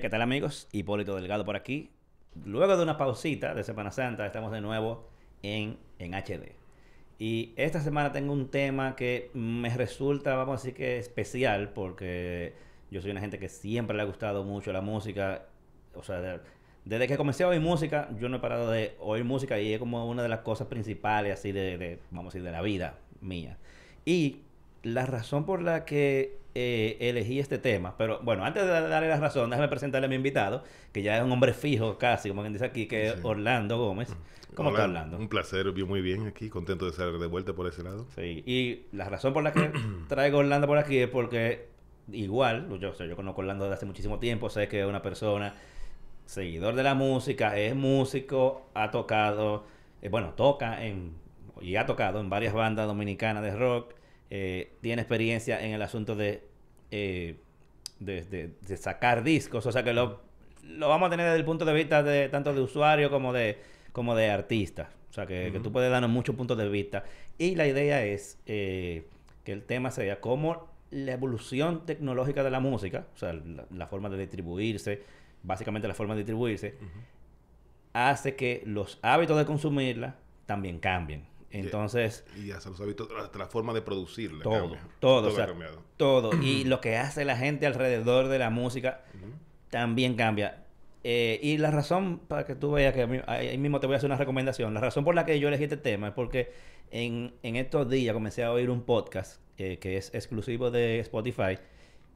¿qué tal amigos? Hipólito Delgado por aquí. Luego de una pausita de Semana Santa, estamos de nuevo en, en HD. Y esta semana tengo un tema que me resulta, vamos a decir que especial, porque yo soy una gente que siempre le ha gustado mucho la música. O sea, de- desde que comencé a oír música, yo no he parado de oír música y es como una de las cosas principales, así de, vamos a decir, de la vida mía. Y la razón por la que eh, elegí este tema, pero bueno, antes de darle la razón, déjame presentarle a mi invitado, que ya es un hombre fijo casi, como quien dice aquí, que es. Orlando Gómez. ¿Cómo Hola, está Orlando? Un placer, muy bien aquí, contento de estar de vuelta por ese lado. Sí, y la razón por la que traigo a Orlando por aquí es porque igual, yo, o sea, yo conozco a Orlando desde hace muchísimo tiempo, sé que es una persona seguidor de la música, es músico, ha tocado, eh, bueno, toca en, y ha tocado en varias bandas dominicanas de rock, eh, tiene experiencia en el asunto de, eh, de, de- de sacar discos, o sea que lo, lo vamos a tener desde el punto de vista de tanto de usuario como de, como de artista. O sea que, que tú puedes darnos muchos puntos de vista. Y la idea es eh, que el tema sea cómo la evolución tecnológica de la música, o sea, la, la forma de distribuirse, básicamente la forma de distribuirse, hace que los hábitos de consumirla también cambien. Entonces, Y hasta los hábitos, hasta la forma de producirla. todo, cambia. todo, o ha sea, cambiado. todo. Y lo que hace la gente alrededor de la música también cambia. Eh, y la razón, para que tú veas que a mí- ahí mismo te voy a hacer una recomendación, la razón por la que yo elegí este tema es porque en, en estos días comencé a oír un podcast eh, que es exclusivo de Spotify,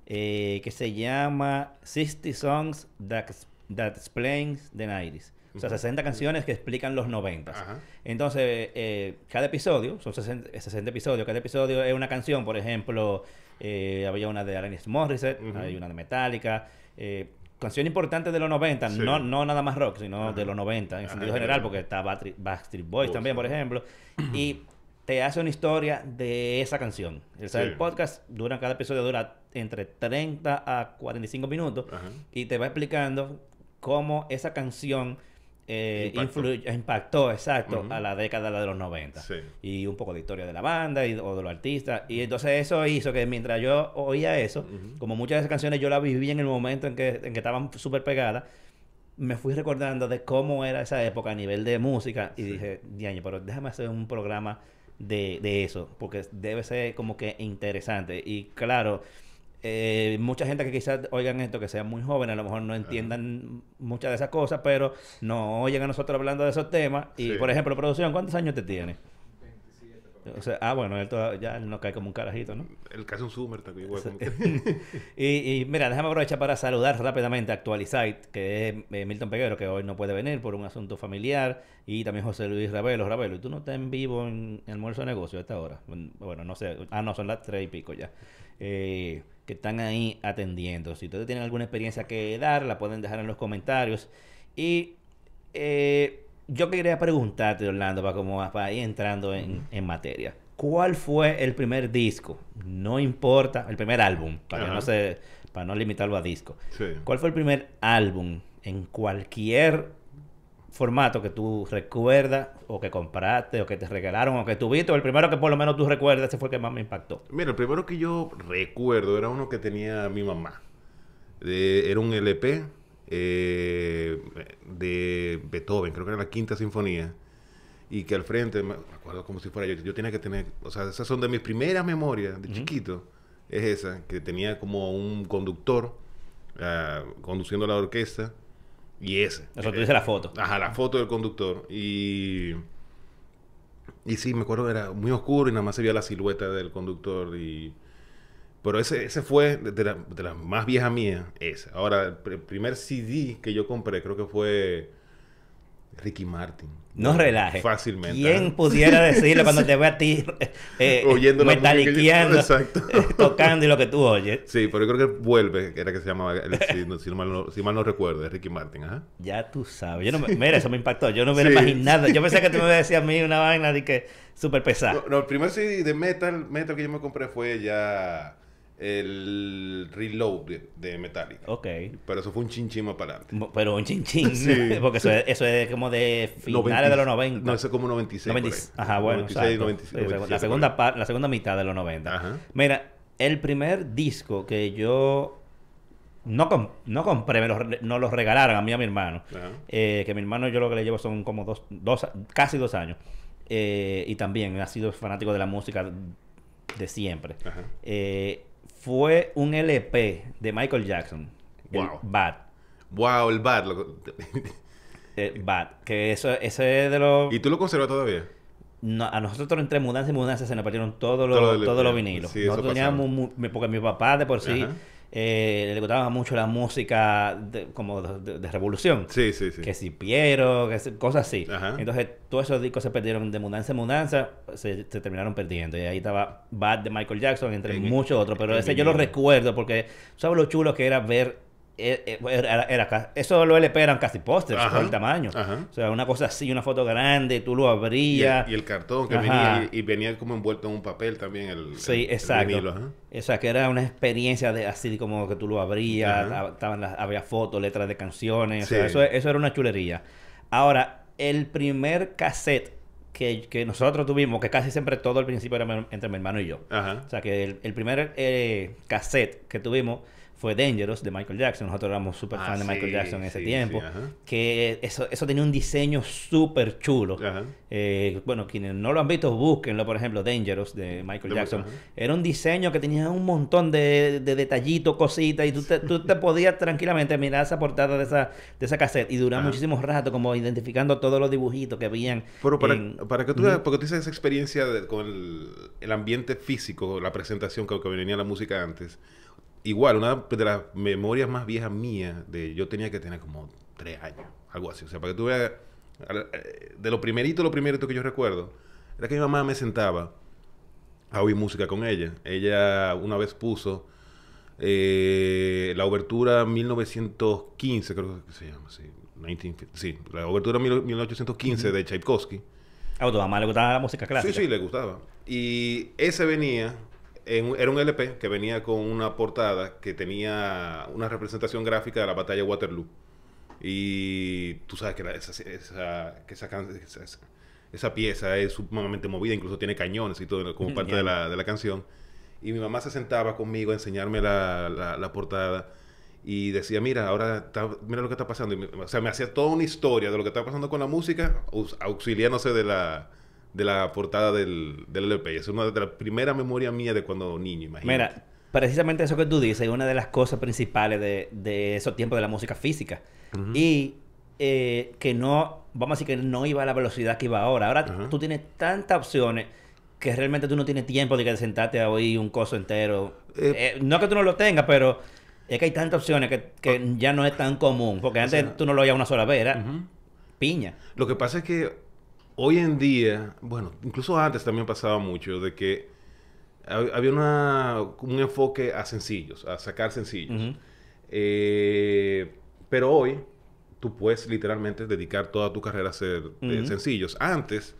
eh, que se llama 60 Songs That, that Explains the 90s. O sea, Ujú. 60 canciones que explican los 90. Ajá. Entonces, eh, cada episodio, son 60, 60 episodios, cada episodio es una canción, por ejemplo, eh, había una de Alanis Morissette, hay una de Metallica, eh, canción importante de los 90, Sí. no, no nada más rock, sino Ajá. de los 90 en Ajá, sentido en general, porque está Backstreet, Backstreet Boys también, por ejemplo, y te hace una historia de esa canción. O sea, Sí. el podcast dura, cada episodio dura entre 30 a 45 minutos y te va explicando cómo esa canción eh, Impactó. impactó, exacto, a la década de los 90. Sí. Y un poco de historia de la banda y, o de los artistas. Y entonces eso hizo que mientras yo oía eso, como muchas de esas canciones yo las viví en el momento en que, en que estaban súper pegadas, me fui recordando de cómo era esa época a nivel de música y Sí. dije, diaño, pero déjame hacer un programa de, de eso, porque debe ser como que interesante. Y claro, eh, mucha gente que quizás oigan esto, que sean muy jóvenes, a lo mejor no entiendan muchas de esas cosas, pero no oyen a nosotros hablando de esos temas. Y, Sí. por ejemplo, producción, ¿cuántos años te tiene? O sea, ah, bueno, él toda- ya él no cae como un carajito, ¿no? El caso un Summer también igual. como que- Y, y mira, déjame aprovechar para saludar rápidamente a Actualizite, que es eh, Milton Peguero, que hoy no puede venir por un asunto familiar, y también José Luis Ravelo. Ravelo, ¿y tú no estás en vivo en, en almuerzo de negocio a esta hora? Bueno, no sé. Ah, no, son las tres y pico ya. Eh, que están ahí atendiendo. Si ustedes tienen alguna experiencia que dar, la pueden dejar en los comentarios. Y eh, yo quería preguntarte, Orlando, para, como, para ir entrando en, en materia. ¿Cuál fue el primer disco? No importa, el primer álbum, para, que no se, para no limitarlo a disco. Sí. ¿Cuál fue el primer álbum en cualquier formato que tú recuerdas o que compraste o que te regalaron o que tuviste? O el primero que por lo menos tú recuerdas, ese fue el que más me impactó. Mira, el primero que yo recuerdo era uno que tenía mi mamá. Era un LP eh, de Beethoven, creo que era la quinta sinfonía. Y que al frente, me acuerdo como si fuera yo, yo tenía que tener, o sea, esas son de mis primeras memorias de chiquito. Es esa, que tenía como un conductor ah, conduciendo la orquesta. Y ese. O sea, tú dices la foto. Ajá, la foto del conductor. Y. Y sí, me acuerdo, era muy oscuro y nada más se veía la silueta del conductor. y Pero ese, ese fue de, de la, de la más vieja mía, ese. Ahora, el pr- primer CD que yo compré creo que fue Ricky Martin. No relaje. Fácilmente. ¿Quién ajá. pudiera decirlo cuando te ve a ti eh, Oyendo que yo- metaliqueando, Exacto. eh, tocando y lo que tú oyes? Sí, pero yo creo que vuelve, que era que se llamaba, el- si, no- si mal no, si mal no recuerdo, Ricky Martin, ajá. Ya tú sabes. Yo no me- mira, eso me impactó. Yo no hubiera Sí. imaginado. Yo pensé que tú me ibas a decir a mí una vaina de que súper pesada. No, no, el primer CD de metal, metal que yo me compré fue ya el Reload de, de Metallica. Ok. Pero eso fue un chinchima para adelante. Pero un chinchín. Sí. Porque eso es, eso es como de finales de los 90. No, eso es como 96. 90 por ahí. Ajá, bueno. 96, exacto. 96, Sí, 97 la, por segunda par- la segunda mitad de los 90. Ajá. Mira, el primer disco que yo no, com- no compré, me los nos los regalaron a mí y a mi hermano. Ajá. Eh, que mi hermano yo lo que le llevo son como dos, dos casi dos años. Eh, y también ha sido fanático de la música de siempre. Ajá. Eh, fue un LP de Michael Jackson. el Wow. Bad. Wow, el bad. eh, Bad. Que eso, ese es de los... ¿Y tú lo conservas todavía? No, a nosotros entre mudanza y mudanza se nos perdieron todos los, Todo el- todos los vinilos. sí, nosotros teníamos, mu- porque mi papá de por sí Ajá. Eh, le gustaba mucho la música de- como de, revolución. Sí, sí, sí. Que si Piero, que si- cosas así. Ajá. Entonces todos esos discos se perdieron de mudanza en mudanza, se, se terminaron perdiendo. Y ahí estaba Bad de Michael Jackson, entre En- muchos otros. Pero en ese yo lo recuerdo porque, ¿sabes lo chulo que era ver? Eh, eh, Era, era los LP eran casi pósters por el tamaño. Ajá. O sea, una cosa así, una foto grande, tú lo Y abrías. el, y el cartón que Ajá. venía y, y venía como envuelto en un papel también el, Sí, el- el exacto. vinilo, ajá. O sea, que era una experiencia de así como que tú lo abrías, estaban las- había fotos, letras de canciones, o sea, eso, eso era una chulería. Ahora, el primer cassette que, que nosotros tuvimos, que casi siempre todo al principio era entre mi hermano y yo. Ajá. O sea, que el, el primer eh, cassette que tuvimos fue Dangerous de Michael Jackson. Nosotros éramos súper Ah, fan de Michael Jackson en ese sí, tiempo. sí, que eso, eso tenía un diseño súper chulo. Eh, bueno, quienes no lo han visto, búsquenlo, por ejemplo, Dangerous de Michael De- Jackson. Era un diseño que tenía un montón de, de detallitos, cositas, y tú te, tú te podías tranquilamente mirar esa portada de esa, de esa cassette y durar Ajá. muchísimo rato como identificando todos los dibujitos que habían. Pero para, en- para que tú porque tú dices esa experiencia de- con el, el ambiente físico, la presentación que, que venía la música antes. Igual, una de las memorias más viejas mías, de yo tenía que tener como tres años, algo así. O sea, para que tú veas, eh, de lo primerito, lo primerito que yo recuerdo, era que mi mamá me sentaba a oír música con ella. Ella una vez puso eh, la obertura 1915, creo que se llama, sí. 1950, sí, la obertura mil- 1815 de Tchaikovsky. A tu mamá le gustaba la música clásica. Sí, sí, le gustaba. Y ese venía, en- era un LP que venía con una portada que tenía una representación gráfica de la batalla de Waterloo. Y tú sabes que, la- esa, esa, que esa, esa- pieza es sumamente movida, incluso tiene cañones y todo como parte de la, de la canción. Y mi mamá se sentaba conmigo a enseñarme la, la- portada y decía, mira, ahora está- mira lo que está pasando. Y me- o sea, me hacía toda una historia de lo que está pasando con la música, auxiliándose de la, de la portada del, del LP. Es una de las primeras memorias mías de cuando niño, imagínate. Mira, precisamente eso que tú dices es una de las cosas principales de, de esos tiempos de la música física. Y eh, que no, vamos a decir que no iba a la velocidad que iba ahora. Ahora tú tienes tantas opciones que realmente tú no tienes tiempo de que sentarte a oír un coso entero. Eh, Eh, no que tú no lo tengas, pero es que hay tantas opciones que, que ya no es tan común. Porque antes sea, tú no lo oías una sola vez, era piña. Lo que pasa es que hoy en día, bueno, incluso antes también pasaba mucho de que hab- había una, un enfoque a sencillos, a sacar sencillos. Eh, pero hoy tú puedes literalmente dedicar toda tu carrera a hacer eh, sencillos. Antes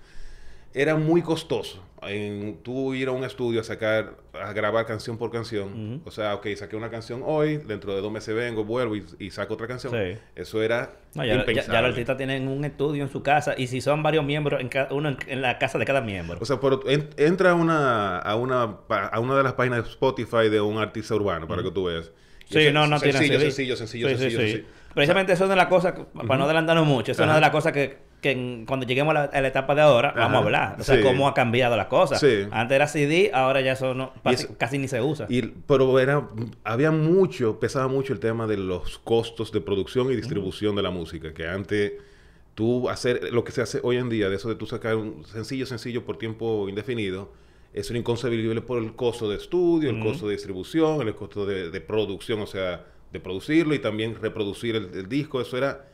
era muy costoso en tú ir a un estudio a sacar, a grabar canción por canción. O sea, ok, saqué una canción hoy, dentro de dos meses vengo, vuelvo y, y saco otra canción. Sí. Eso era No, ya, ya, impensable. ya los artistas tienen un estudio en su casa y si son varios miembros, en uno en, en la casa de cada miembro. O sea, pero en- entra a una, a, una, a una de las páginas de Spotify de un artista urbano para que tú veas. Y Sí, no, no tiene sencillo, sencillo, sencillo, Sí, sí, sencillo, sí. sencillo. Precisamente eso es una de las cosas, para no adelantarnos mucho, eso es una de las cosas que, que en- cuando lleguemos a la, a la etapa de ahora, vamos a hablar. O sea, Sí. cómo ha cambiado la cosa. Sí. Antes era CD, ahora ya eso no, casi, eso- casi ni se usa. Y, pero era, había mucho, pesaba mucho el tema de los costos de producción y distribución de la música, que antes tú hacer lo que se hace hoy en día, de eso de tú sacar un sencillo, sencillo por tiempo indefinido, era inconcebible por el costo de estudio, el costo de distribución, el costo de, de producción, o sea, de producirlo y también reproducir el, el disco, eso era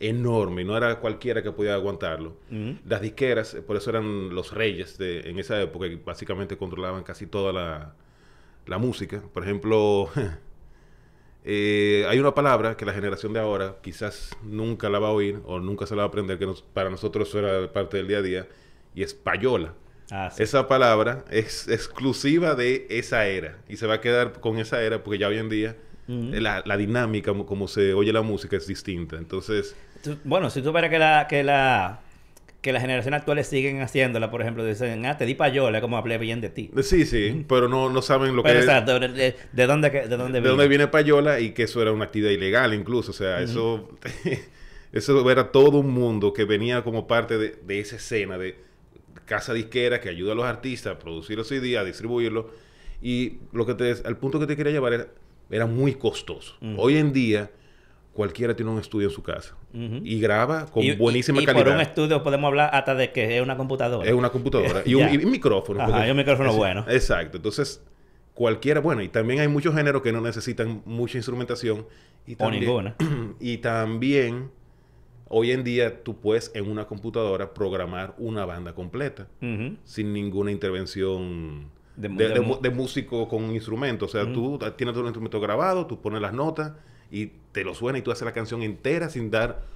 enorme, no era cualquiera que podía aguantarlo. Las disqueras, eh, por eso eran los reyes de, en esa época, y básicamente controlaban casi toda la, la música. Por ejemplo, eh, hay una palabra que la generación de ahora quizás nunca la va a oír o nunca se la va a aprender, que nos- para nosotros eso era parte del día a día, y es payola. Ah, sí. Esa palabra es exclusiva de esa era y se va a quedar con esa era porque ya hoy en día la, la dinámica, como, como se oye la música, es distinta. Entonces, Tú- bueno, si tú verás que la, que la que las generaciones actuales siguen haciéndola. Por ejemplo, dicen, ah, te di payola, como hablé bien de ti. Sí, sí, pero no, no saben lo Pero que exacto, de, de- de dónde, de dónde de viene. dónde viene payola y que eso era una actividad ilegal incluso. O sea, eso, eso era todo un mundo que venía como parte de, de esa escena de casa disquera que ayuda a los artistas a producir los CD, a distribuirlos. Y lo que te, al punto que te quería llevar era, era muy costoso. Hoy en día, cualquiera tiene un estudio en su casa y graba con Y- buenísima y, y calidad. por un estudio podemos hablar hasta de que es una computadora. Es una computadora y un, micrófono. Ajá, y un micrófono es- bueno. Exacto. Entonces, cualquiera, bueno, y también hay muchos géneros que no necesitan mucha instrumentación. Y O también, ninguna. Y también, hoy en día, tú puedes en una computadora programar una banda completa sin ninguna intervención De de, mu- de de mu- mu- de músico con un instrumento. O sea, tú tienes todo el instrumento grabado, tú pones las notas y te lo suena y tú haces la canción entera sin dar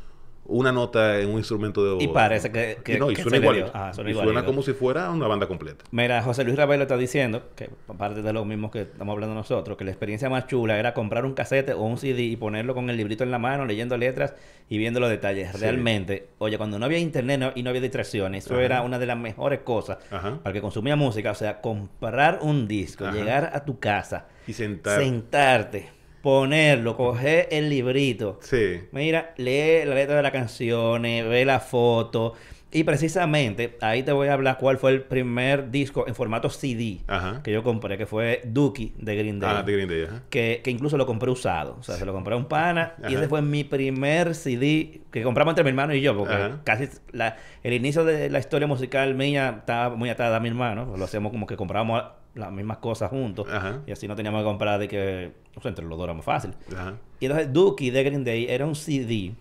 una nota en un instrumento de Y parece que- que- y no, y que suena igualito. Ajá, suena y igualito. suena como si fuera una banda completa. Mira, José Luis Ravelo está diciendo, que aparte de lo mismo que estamos hablando nosotros, que la experiencia más chula era comprar un casete o un CD y ponerlo con el librito en la mano, leyendo letras y viendo los detalles. Sí. Realmente, oye, cuando no había internet no- y no había distracciones, eso Ajá. era una de las mejores cosas Ajá. para el que consumía música. O sea, comprar un disco, Ajá. llegar a tu casa, Y sentar. sentarte, ponerlo, coger el librito, Sí. Mira, lee la letra de las canciones, ve la foto. Y precisamente ahí te voy a hablar cuál fue el primer disco en formato CD Ajá. que yo compré, que fue Dookie de Green Day. Ah, de Green Day, ajá. que, que incluso lo compré usado. O sea, se lo compré a un pana y ese fue mi primer CD que compramos entre mi hermano y yo, porque casi la- el inicio de la historia musical mía estaba muy atada a mi hermano. Lo hacíamos como que comprábamos las mismas cosas juntos Ajá. y así no teníamos que comprar de que, o sea, entre los dos era más fácil. Ajá. Y entonces Dookie de Green Day era un CD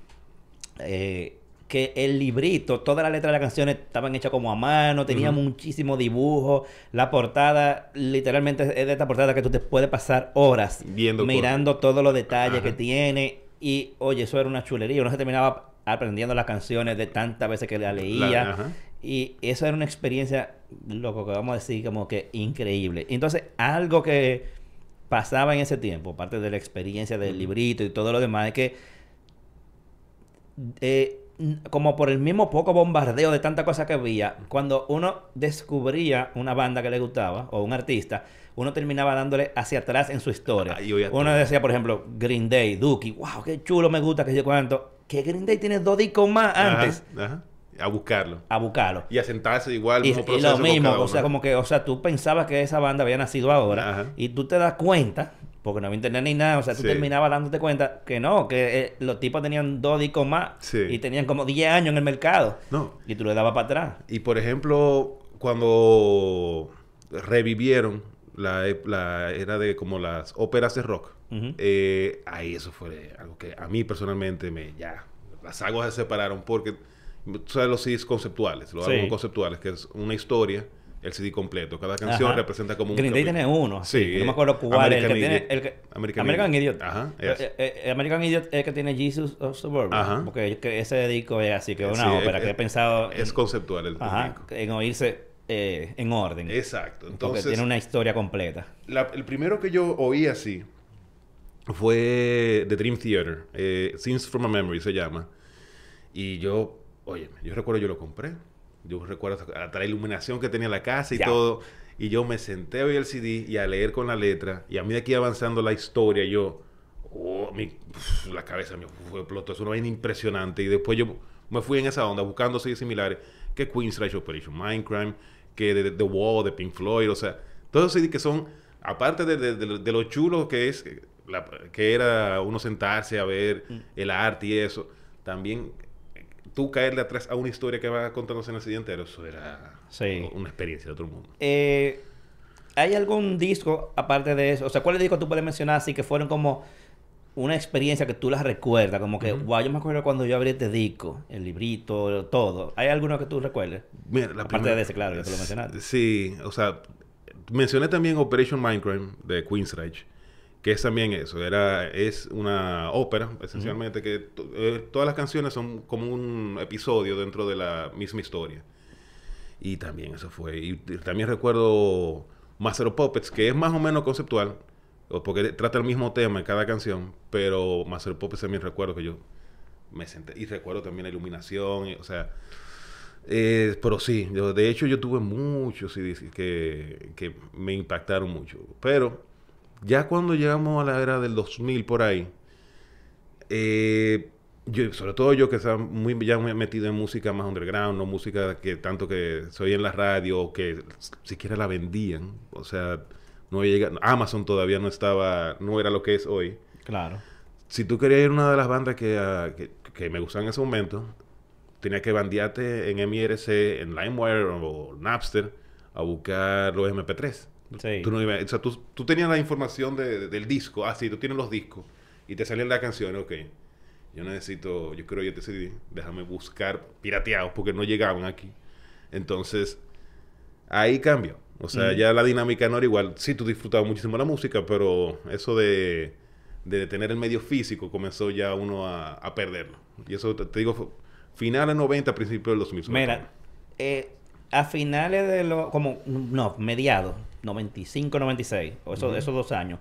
eh, que el librito, todas las letras de las canciones estaban hechas como a mano, tenía Ujú. muchísimo dibujo. La portada, literalmente es de esta portada que tú te puedes pasar horas Viendo mirando todos los detalles Ajá. que tiene. Y oye, eso era una chulería. Uno se terminaba aprendiendo las canciones de tantas veces que la leía. La-. Y eso era una experiencia, loco, que vamos a decir como que increíble. Entonces, algo que pasaba en ese tiempo, aparte de la experiencia del librito y todo lo demás, es que eh, como por el mismo poco bombardeo de tanta cosa que había, cuando uno descubría una banda que le gustaba o un artista, uno terminaba dándole hacia atrás en su historia. Uno decía, por ejemplo, Green Day, Dookie, wow, qué chulo me gusta, que yo cuánto. Que Green Day tiene dos discos más antes. Ajá. Ajá. A buscarlo. A buscarlo. Y a sentarse igual. Y, mismo y lo mismo, o sea, como que, o sea, tú pensabas que esa banda había nacido ahora Ajá. y tú te das cuenta, porque no había internet ni nada, o sea, tú Sí. terminabas dándote cuenta que no, que eh, los tipos tenían dos discos más Sí. y tenían como 10 años en el mercado No. y tú le dabas para atrás. Y por ejemplo, cuando revivieron la, era de como las óperas de rock, eh, ahí eso fue algo que a mí personalmente me ya las aguas se separaron porque tú sabes los CDs conceptuales, los Sí. álbumes conceptuales, que es una historia, el CD completo. Cada canción Ajá. representa como un Green Day tiene uno, sí, no me acuerdo cuál es el que American tiene Idiot. el que, American American, Idiot. Idiot. Ajá, Eh, eh, eh, American Idiot es el que tiene Jesus of Suburban, Ajá. porque que ese disco es así que es una Sí, ópera es- que he pensado Es en, conceptual el ajá, disco. en oírse en orden, Exacto. porque Entonces, tiene una historia completa. La- el primero que yo oí así fue The Dream Theater, Scenes from a Memory se llama. Y yo, oye, yo recuerdo yo lo compré. Yo recuerdo hasta la iluminación que tenía la casa y Ya. todo. Y yo me senté a oír el CD y a leer con la letra. Y a medida que iba avanzando la historia, yo, oh, mi- la cabeza me fue explotó. Es una vaina impresionante. Y después yo me fui en esa onda buscando CDs similares que Queen's Rush Operation Mindcrime, que de, de- The Wall, de Pink Floyd, o sea, todos esos CDs que son, aparte de, de- de lo- de lo chulo que es, eh, la- que era uno sentarse a ver Mm. el arte y eso, también tú caerle atrás a una historia que va contándose en el entero, eso era Sí. una experiencia de otro mundo. Eh, ¿Hay algún disco aparte de eso? O sea, ¿cuáles discos tú puedes mencionar así que fueron como una experiencia que tú las recuerdas? Como que, wow, yo me acuerdo cuando yo abrí este disco, el librito, todo. ¿Hay alguno que tú recuerdes? Mira, la Aparte primera- de ese, claro, que tú lo mencionaste. Sí, o sea, mencioné también Operation Mindcrime de Queensrÿche, que es también eso, era, es una ópera, esencialmente, que to- eh, todas las canciones son como un episodio dentro de la misma historia. Y también eso fue. Y t- también recuerdo Master of Puppets, que es más o menos conceptual, porque trata el mismo tema en cada canción, pero Master of Puppets también recuerdo que yo me senté. Y recuerdo también la iluminación, y, o sea, Eh, pero sí, yo, de hecho yo tuve muchos CDs que, que me impactaron mucho. Pero ya cuando llegamos a la era del 2000 por ahí, eh, yo, sobre todo yo que estaba muy ya muy metido en música más underground, no música que tanto que soy en la radio o que siquiera la vendían, o sea, no llega, Amazon todavía no estaba, no era lo que es hoy. Claro. Si tú querías ir a una de las bandas que, ah, que, que me gustaban en ese momento, tenías que bandearte en MIRC, en LimeWire o Napster a buscar los MP3. Sí. Tú, no ibas- o sea, tú, tú tenías la información de- del disco, ah, sí, tú tienes los discos y te salían las canciones, ok. Yo necesito, yo quiero yo CD, déjame buscar pirateados porque no llegaban aquí. Entonces, ahí cambió. O sea, Mm. ya la dinámica no era igual. Sí, tú disfrutabas muchísimo la música, pero eso de, de tener el medio físico comenzó ya uno a, a perderlo. Y eso te, te digo, finales 90, principios del 2000. sobre Mira, eh, a finales de los, como, no, mediados, 95, 96, o esos, esos dos años,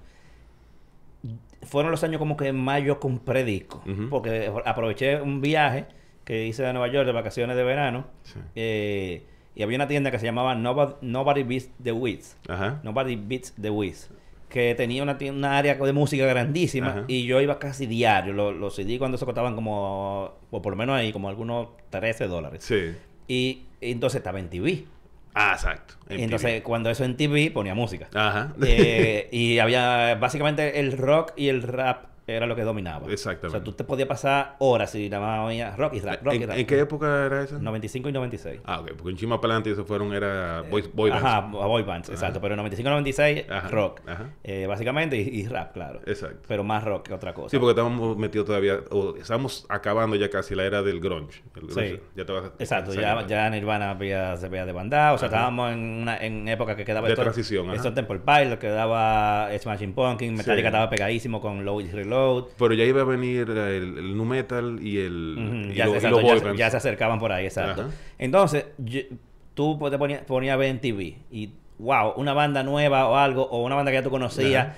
fueron los años como que más yo compré discos. Ujú. Porque aproveché un viaje que hice a Nueva York de vacaciones de verano. Sí. eh, y había una tienda que se llamaba Nobody, Nobody Beats the Wiz. Nobody Beats the Wiz. Que tenía una, una área de música grandísima. Ajá. Y yo iba casi diario. Los, los CD cuando se costaban como, o por lo menos ahí, como algunos 13 dólares. Sí. Y entonces estaba en TV. Ah, exacto. Y MTV. entonces cuando eso en TV ponía música. Ajá. Eh, y había básicamente el rock y el rap era lo que dominaba. Exactamente. O sea, tú te podías pasar horas y nada más oías rock y rap, rock y ¿En, rap. en qué época era esa? 95 y 96. Ah, ok. Porque en Chima para adelante eso fueron, era boy, boy bands. Ajá, boy bands, Ajá. exacto. Pero 95 y 96, Ajá, rock. ajá. Eh, básicamente, y, y rap, claro. Exacto. Pero más rock que otra cosa. Sí, porque estábamos metidos todavía, o estamos acabando ya casi la era del grunge. El grunge Sí. Ya te vas a- Exacto, ya, ya Nirvana había, se había desbandado, o sea, estábamos en una en época que quedaba De esto- transición, esto Temple Pilot, quedaba Smashing Pumpkins, Metallica Sí. estaba pegadísimo con Low Pero ya iba a venir el, el nu metal y el y ya, lo- y se- bands. ya se acercaban por ahí, exacto. Ajá. Entonces, yo- tú te ponías ponía a ver en TV y, wow, una banda nueva o algo, o una banda que ya tú conocías, Ajá.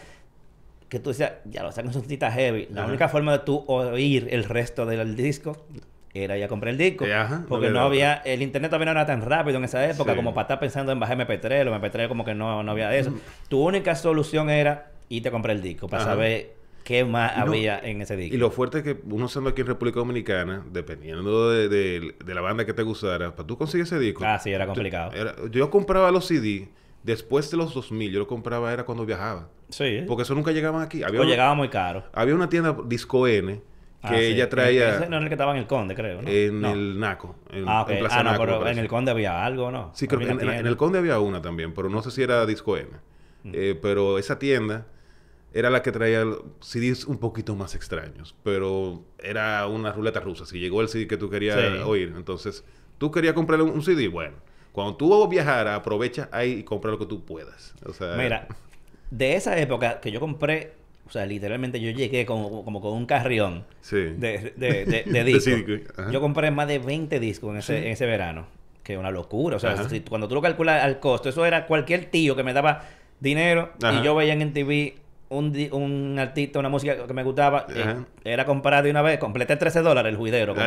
que tú decías, ya lo sacan son citas heavy. La Ajá. única forma de tú oír el resto del disco era ya comprar el disco. Eh, ajá, porque no había, el internet todavía no era tan rápido en esa época Sí. como para estar pensando en bajar MP3, o MP3 como que no, no había de eso. Tu única solución era irte a comprar el disco para Ajá. saber qué más no- había en ese disco. Y lo fuerte es que uno estando aquí en República Dominicana, dependiendo de, de- de la banda que te gustara, para tú conseguir ese disco. Ah, sí, era tú- complicado. era- yo compraba los CD después de los 2000, yo lo compraba era cuando viajaba. Sí. Porque eso nunca llegaban aquí. Había, O una- llegaba muy caro. había una tienda Disco N que Ah, sí. ella traía Ese no era el que estaba en el Conde, creo. ¿no? en No. el Naco. En, Ah, ok. en Plaza Ah, no, Naco, pero en el Conde había algo, ¿no? Sí, creo que en, el Conde había una también, pero no sé si era Disco N. Mm. Eh, pero esa tienda era la que traía CDs un poquito más extraños, pero era una ruleta rusa. Si llegó el CD que tú querías Sí. oír, entonces tú querías comprarle un, un CD, bueno, cuando tú viajaras, aprovecha ahí y compra lo que tú puedas. O sea, Mira, de esa época que yo compré, o sea, literalmente yo llegué como, como con un carrión sí. de, de, de, de De discos. Yo compré más de 20 discos en ese, Sí. en ese verano. Que es una locura. O sea, si- cuando tú lo calculas al costo, eso era cualquier tío que me daba dinero Ajá. y yo veía en TV un, artista, una música que me gustaba, eh, era comprar de una vez, completé 13 dólares el juidero, Ah,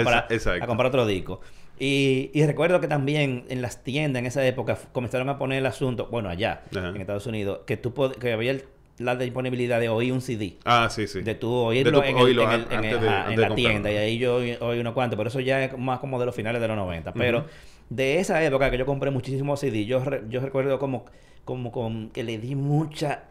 comprar, a otro disco. Y, y recuerdo que también en las tiendas en esa época comenzaron a poner el asunto, bueno, allá, Ajá. en Estados Unidos, que tú que había el- la disponibilidad de oír un CD. Ah, sí, sí. De tú oírlo, en, la tienda. Y ahí yo oí, unos cuantos. Pero eso ya es más como de los finales de los 90. Pero de esa época que yo compré muchísimos CD, yo, re- yo recuerdo como, como con, que le di mucha...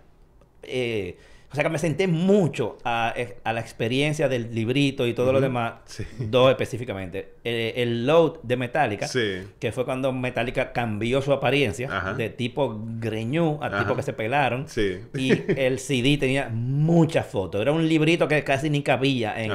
eh, o sea, que me senté mucho a, eh, a la experiencia del librito y todo lo demás. Sí. Dos específicamente. El load de Metallica Sí. que fue cuando Metallica cambió su apariencia Ajá. de tipo greñú a Ajá. tipo que se pelaron. Sí. Y el CD tenía muchas fotos. Era un librito que casi ni cabía en,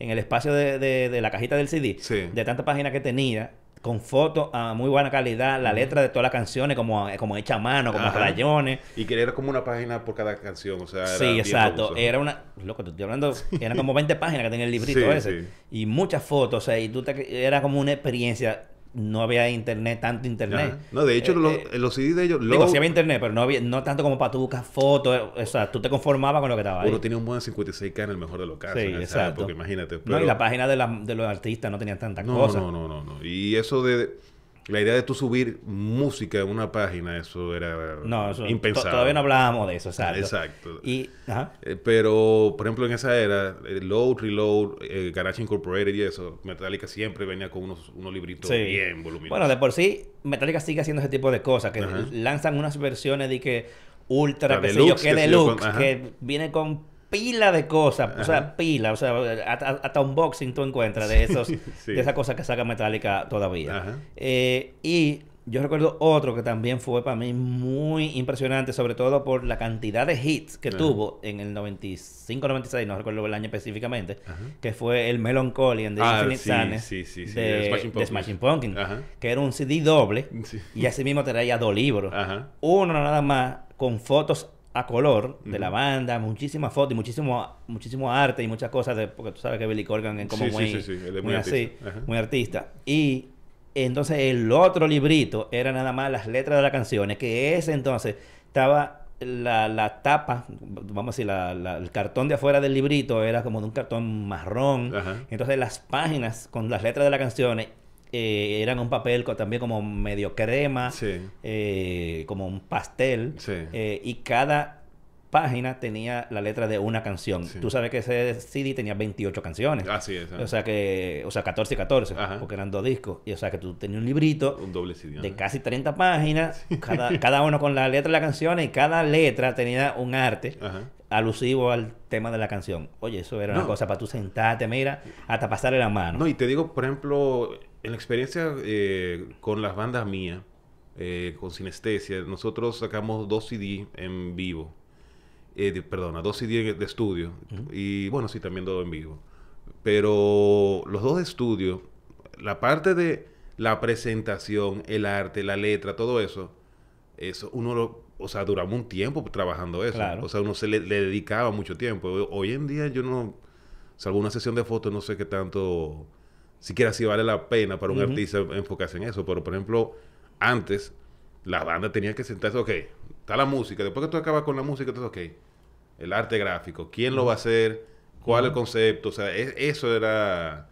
en el espacio de, de- de la cajita del CD. Sí. De tantas páginas que tenía, con fotos a muy buena calidad, la letra de todas las canciones como, como hecha a mano, como Ajá. rayones. Y que era como una página por cada canción, o sea, era Sí, exacto. Era una. Loco, te estoy hablando. Eran como 20 páginas que tenía el librito Sí, ese. sí. Y muchas fotos. O sea, y tú te, era como una experiencia. No había internet, tanto internet. No, de hecho, Eh, los, eh, los CD de ellos, Digo, Low, sí había internet, pero no había, no tanto como para tú buscar fotos. O sea, tú te conformabas con lo que estaba ahí. uno tenía un buen 56K en el mejor de los casos. Sí, exacto. época, imagínate. No, y la página de, la- de los artistas no tenían tantas no, cosas. no, no, no, no. Y eso de... La idea de tú subir música en una página, eso era No, eso, to- impensable. todavía no hablábamos de eso, exacto. Exacto. Y, ajá. Eh, pero, por ejemplo, en esa era, eh, Load, Reload, eh, Garage Incorporated y eso, Metallica siempre venía con unos, unos libritos Sí. bien voluminosos. Bueno, de por sí, Metallica sigue haciendo ese tipo de cosas, que Ajá. lanzan unas versiones de que ultra, La que sé yo, deluxe, que que sé yo, deluxe, con- ajá. que viene con pila de cosas, o sea, pila, o sea, hasta, hasta unboxing tú encuentras de esos, Sí. de esas cosas que saca Metallica todavía. Eh, y yo recuerdo otro que también fue para mí muy impresionante, sobre todo por la cantidad de hits que Ajá. tuvo en el 95-96, no recuerdo el año específicamente, Ajá. que fue el Melancholy and the Ah, Infinite sí, Sadness sí, sí, sí, de, Smashing Pumpkins. Ajá. que era un CD doble y así mismo traía dos libros. Ajá. Uno nada más con fotos a color de la banda, muchísimas fotos y muchísimo, muchísimo arte y muchas cosas, de, porque tú sabes que Billy Corgan es como Sí, muy, sí, sí, muy así. Ajá. muy artista. Y entonces el otro librito era nada más las letras de las canciones, que ese entonces estaba la, la tapa, vamos a decir, la- la- el cartón de afuera del librito era como de un cartón marrón. Ajá. Entonces las páginas con las letras de las canciones eh, eran un papel también como medio crema, Sí. eh, como un pastel. Sí. eh, y cada página tenía la letra de una canción. Sí. Tú sabes que ese CD tenía 28 canciones. Así es. O sea que, o sea, 14 y 14, Ajá. porque eran dos discos. Y o sea que tú tenías un librito un doble CD. de casi 30 páginas, cada, cada uno con la letra de la canción y cada letra tenía un arte Ajá. alusivo al tema de la canción. Oye, eso era una cosa para tú sentarte, mira, hasta pasarle la mano. No, y te digo, por ejemplo, en la experiencia eh, con las bandas mías, eh, con Sinestesia, nosotros sacamos dos CD en vivo. Eh, de- perdona, dos CD de estudio. Y bueno, sí, también dos en vivo. Pero los dos de estudio, la parte de la presentación, el arte, la letra, todo eso, eso uno lo, o sea, duramos un tiempo trabajando eso. Claro. O sea, uno se le, le dedicaba mucho tiempo. Hoy- Hoy en día yo no, salvo una sesión de fotos, no sé qué tanto, siquiera si vale la pena para un artista enfocarse en eso. Pero, por ejemplo, antes, la banda tenía que sentarse, ok, está la música. Después que tú acabas con la música, entonces, ok, el arte gráfico, quién lo va a hacer, cuál es el concepto. O sea, es- eso era,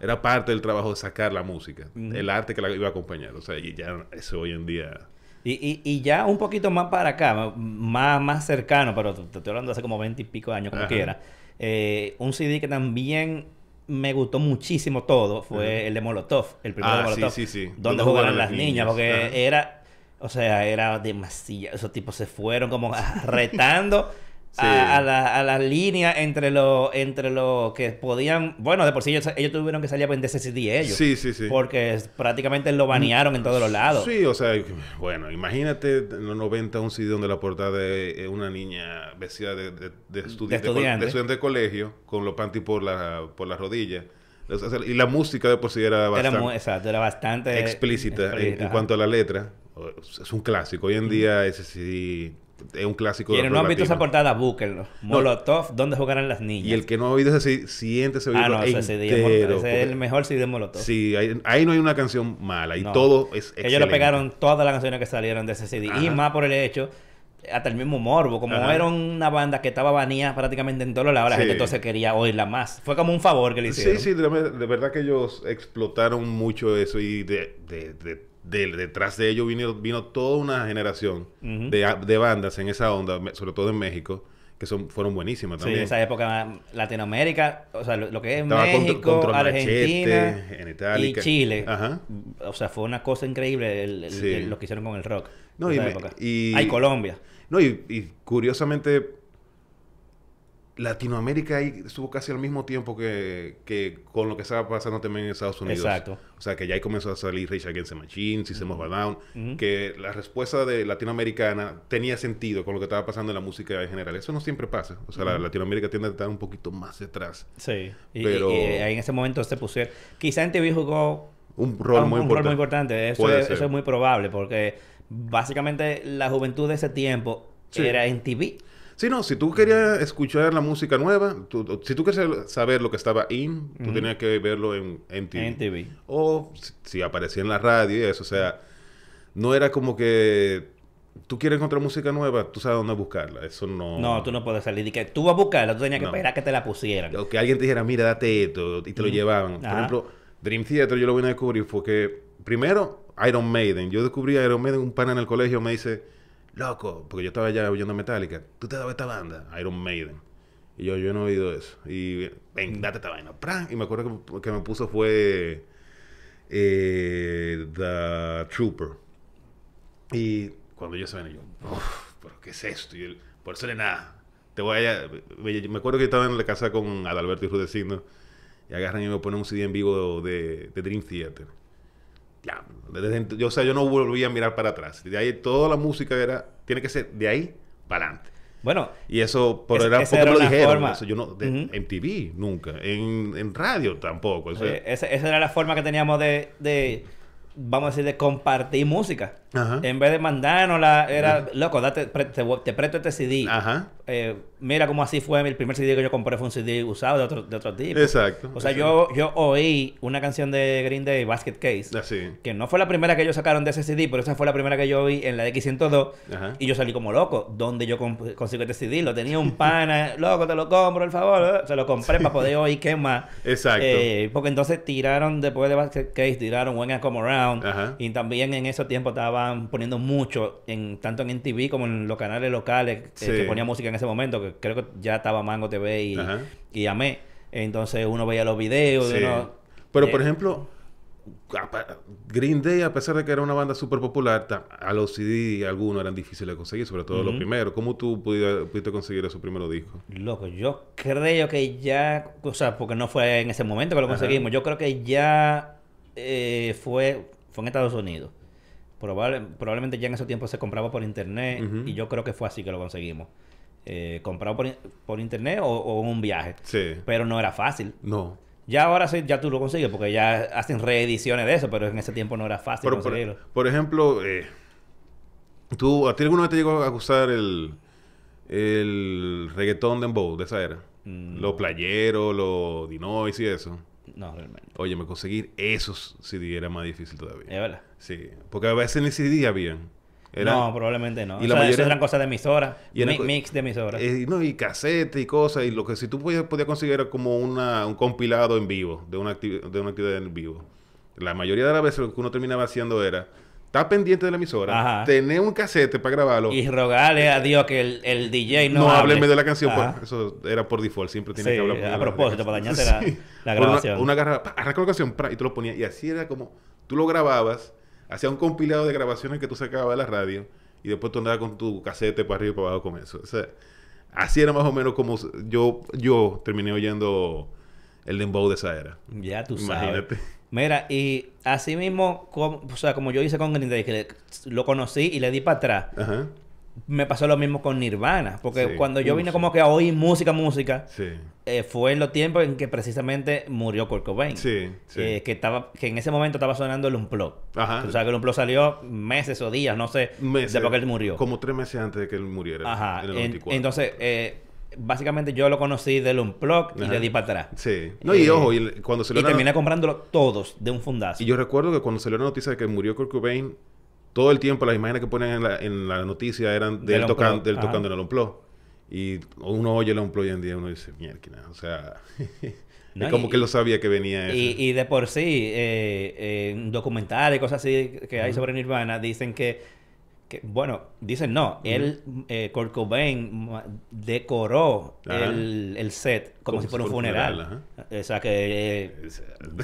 era parte del trabajo de sacar la música, el arte que la iba a acompañar. O sea, y ya eso hoy en día... Y, y, y ya un poquito más para acá, más, más cercano, pero te, te estoy hablando de hace como 20 y pico años, como Ajá. quiera. eh, un CD que también me gustó muchísimo todo fue el de Molotov, el primero Ah, de sí, Molotov. sí, sí. Donde Donde jugaron las niñas, niñas. porque era, o sea, era demasiado. Esos tipos se fueron como retando. Sí. A, a la, a la línea entre lo entre lo que podían bueno de por sí ellos, ellos tuvieron que salir a vender ese CD ellos Sí, sí, sí. porque prácticamente lo banearon en todos los lados Sí, o sea, bueno, imagínate en los 90 un CD donde la portada es una niña vestida de, de, de estudi- De de estudiante. de estudiante de colegio con los panties por la, por la rodilla. O sea, y la música de por sí era era bastante muy exacto era bastante explícita en, explícita, en cuanto a la letra. Es un clásico. Hoy en día ese CD es un clásico. Quienes no han visto esa portada, búsquenlo. Molotov, ¿dónde jugarán las niñas? Y el que no ha oído ese CD, siéntese a ah, no, ese CD Molotov. Ese es el mejor CD de Molotov. Sí, ahí, ahí no hay una canción mala y No. todo es excelente. Ellos le pegaron todas las canciones que salieron de ese CD. Y Ajá. más por el hecho, hasta el mismo morbo. Como Ajá. era una banda que estaba baneada prácticamente en todos lados, la Sí. gente entonces quería oírla más. Fue como un favor que le hicieron. Sí, sí, de, de verdad que ellos explotaron mucho eso y de, de- de- de- detrás de ellos vino, vino toda una generación de, de bandas en esa onda, sobre todo en México, que son fueron buenísimas Sí, también. esa época Latinoamérica, o sea, lo, lo que es Estaba México, Argentina Machete, y Chile. Ajá. O sea, fue una cosa increíble el- el- Sí. el- lo que hicieron con el rock. No, en y esa me- época. y- Hay Colombia. No, y, y curiosamente, Latinoamérica ahí estuvo casi al mismo tiempo que, que con lo que estaba pasando también en Estados Unidos. Exacto. O sea, que ya ahí comenzó a salir Rage Against the Machine, System of a Down, que la respuesta de latinoamericana tenía sentido con lo que estaba pasando en la música en general. Eso no siempre pasa. O sea, la Latinoamérica tiende a estar un poquito más detrás. Sí. Y, Pero- y- en ese momento se pusieron. Quizá en TV jugó Un rol un, muy un importante. rol muy importante. Eso Puede es, ser. eso es muy probable porque básicamente la juventud de ese tiempo Sí. era en TV. Sí, no, si tú querías escuchar la música nueva, tú- si tú querías saber lo que estaba in, tú tenías que verlo en, en TV. En TV. O si, si aparecía en la radio y eso, o sea, no era como que tú quieres encontrar música nueva, tú sabes dónde buscarla. Eso no... No, tú no puedes salir. Y que tú vas a buscarla, tú tenías que No. esperar que te la pusieran. O que alguien te dijera, mira, date esto, y te lo llevaban. Por Ajá. ejemplo, Dream Theater yo lo vine a descubrir fue que, primero, Iron Maiden. Yo descubrí a Iron Maiden, un pana en el colegio me dice, loco, porque yo estaba ya oyendo Metallica, ¿tú te dabas esta banda? Iron Maiden. Y yo, yo no he oído eso. Y ven, date esta vaina. ¡Pran! Y me acuerdo que, que me puso fue eh, The Trooper. Y cuando yo se ven, yo, "Uf, ¿pero qué es esto? Y él, por eso le nada. Te voy a... Me acuerdo que estaba en la casa con Adalberto y Rudecindo. Y agarran y me ponen un CD en vivo de, de Dream Theater. Ya, desde yo, o sea, yo no volví a mirar para atrás. De ahí toda la música era, tiene que ser de ahí para adelante. Bueno, Y eso, por era porque era me lo dijeron. Eso yo no, de, TV, nunca. En, en radio tampoco. o sea, eh, esa, esa era la forma que teníamos de, de, vamos a decir, de compartir música. Ajá. En vez de mandárnosla, era, loco, date, pre- te, te presto este CD. Ajá. Eh, mira cómo así fue. El primer CD que yo compré fue un CD usado de otro, de otro tipo. Exacto. O sea, exacto. yo, yo oí una canción de Green Day, Basket Case, Así. que no fue la primera que ellos sacaron de ese CD, pero esa fue la primera que yo oí en la X102. Ajá. Y yo salí como loco. ¿Dónde yo consigo este CD? Lo tenía un pana, loco, te lo compro, por favor. Se lo compré para poder oír qué más. Exacto. Eh, porque entonces tiraron, después de Basket Case, tiraron When I Come Around. Ajá. Y también en ese tiempo estaban poniendo mucho, en tanto en NTV como en los canales locales eh, Sí. que ponía música en ese momento, que creo que ya estaba Mango TV y, Ajá. y Amé. Entonces uno veía los videos. y Sí. uno- Pero, eh, por ejemplo, Green Day, a pesar de que era una banda súper popular, a los CD algunos eran difíciles de conseguir, sobre todo los Ujú. primeros. ¿Cómo tú pudiste, pudiste conseguir esos primeros discos? Loco, yo creo que ya, o sea, porque no fue en ese momento que lo Ajá. conseguimos, yo creo que ya eh, fue, fue en Estados Unidos. Probable- probablemente ya en ese tiempo se compraba por internet y yo creo que fue así que lo conseguimos. Eh, comprado por, por internet o, en un viaje. Sí. Pero no era fácil. No. Ya ahora sí, ya tú lo consigues porque ya hacen reediciones de eso, pero en ese tiempo no era fácil Pero, conseguirlo. por ejemplo, eh, ¿tú, ¿a ti alguna vez te llegó a gustar el, el reggaetón dembow de esa era? Mm, Los playeros, los dinois y eso. No, realmente. Oye, me conseguir esos CD era más difícil todavía. Es verdad. Sí, porque a veces ni CD habían. Era, no, probablemente no. y Y la la mayoría- eran cosas de emisora. Y era mi- co- mix de emisora. eh, no, y casete y cosas. Y lo que si tú podías, podías conseguir era como una, un compilado en vivo, de una, de una actividad en vivo. La mayoría de las veces lo que uno terminaba haciendo era estar pendiente de la emisora, Ajá. tener un casete para grabarlo. Y rogarle a Dios que el, el DJ no, no, de la canción, pues, eso era por default, siempre tenía Sí, que hablar por a propósito, para dañarte la- la Por una- grabación. Una, pa, arranca la canción pra, y tú lo ponías, y así era como tú lo grababas, hacía un compilado de grabaciones que tú sacabas de la radio, y después tú andabas con tu casete para arriba y para abajo con eso. O sea, así era más o menos como yo, yo terminé oyendo el dembow de esa era. Ya tú Imagínate. sabes. Mira, y así mismo, como, o sea, como yo hice con Green Day, que le- lo conocí y le di para atrás, Ajá. Me pasó lo mismo con Nirvana. Porque Sí. cuando yo vine como que a oír música, música, Sí. eh, fue en los tiempos en que precisamente murió Kurt Cobain. Sí, sí. Eh, que, estaba, que en ese momento estaba sonando el Unplug. Ajá. Tú sabes que el Unplug salió meses o días, no sé, Meses, después que él murió. Como tres meses antes de que él muriera. Ajá. En el En- 94. entonces, eh, básicamente yo lo conocí del Unplug y Ajá. le di para atrás. Sí. No, y Eh, ojo, y cuando se Y terminé comprándolo todos de un fundazo. Y yo recuerdo que cuando salió la noticia de que murió Kurt Cobain, todo el tiempo las imágenes que ponen en la, en la noticia eran de él, tocan- de él tocando en el Unplugged. Y uno oye el Unplugged hoy en día y uno dice, mierda, o sea... No, es como y- que lo sabía que venía eso. Y, y de por sí, eh, eh, en documentales y cosas así que hay sobre Nirvana, dicen que, que bueno, dicen no, él, eh, Kurt Cobain, decoró el, el set como, si fuera un funeral. O sea que eh,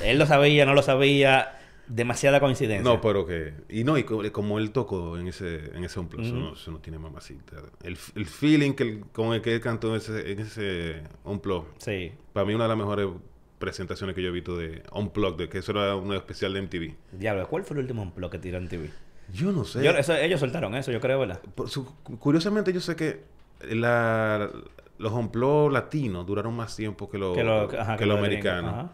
él lo sabía, no lo sabía, demasiada coincidencia. No, pero que... Y no, y co- como él tocó en ese, en ese Unplugged, eso, Ujú. no, eso no tiene mamacita. El, el feeling que él- con el que él cantó en ese, en ese Unplugged, Sí. para mí una de las mejores presentaciones que yo he visto de Unplugged, de que eso era un especial de MTV. Diablo, ¿cuál fue el último unplug que tiró en TV? Yo no sé. Yo- eso- ellos soltaron eso, yo creo, ¿verdad? Por su- curiosamente, yo sé que la, los Unplugged latinos duraron más tiempo que, lo- Que lo- que, ajá, que los lo americanos. Ajá.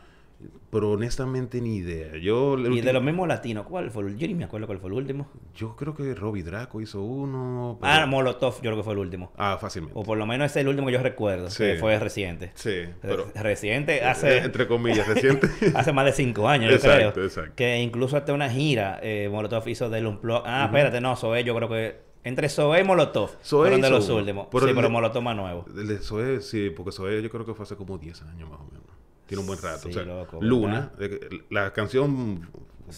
Pero honestamente ni idea. Yo, Y de los mismos latinos, ¿cuál fue el Yo ni me acuerdo cuál fue el último. yo creo que Robbie Draco hizo uno. pero- Ah, Molotov, yo creo que fue el último. Ah, fácilmente. O por lo menos es el último que yo recuerdo, Sí. que fue reciente. Sí, pero... Re- reciente, eh, hace, Entre comillas, reciente. hace más de cinco años, yo Exacto, creo. exacto. Que incluso hasta una gira, eh, Molotov hizo del Unplug. Ah, espérate, no, Zoé, yo creo que entre Zoé y Molotov Zoé fueron de los últimos. pero sí, pero de- Molotov más nuevo. El de Zoé, sí, porque Zoé yo creo que fue hace como 10 años más o menos. Tiene un buen rato. Sí, o sea, loco, Luna, de la canción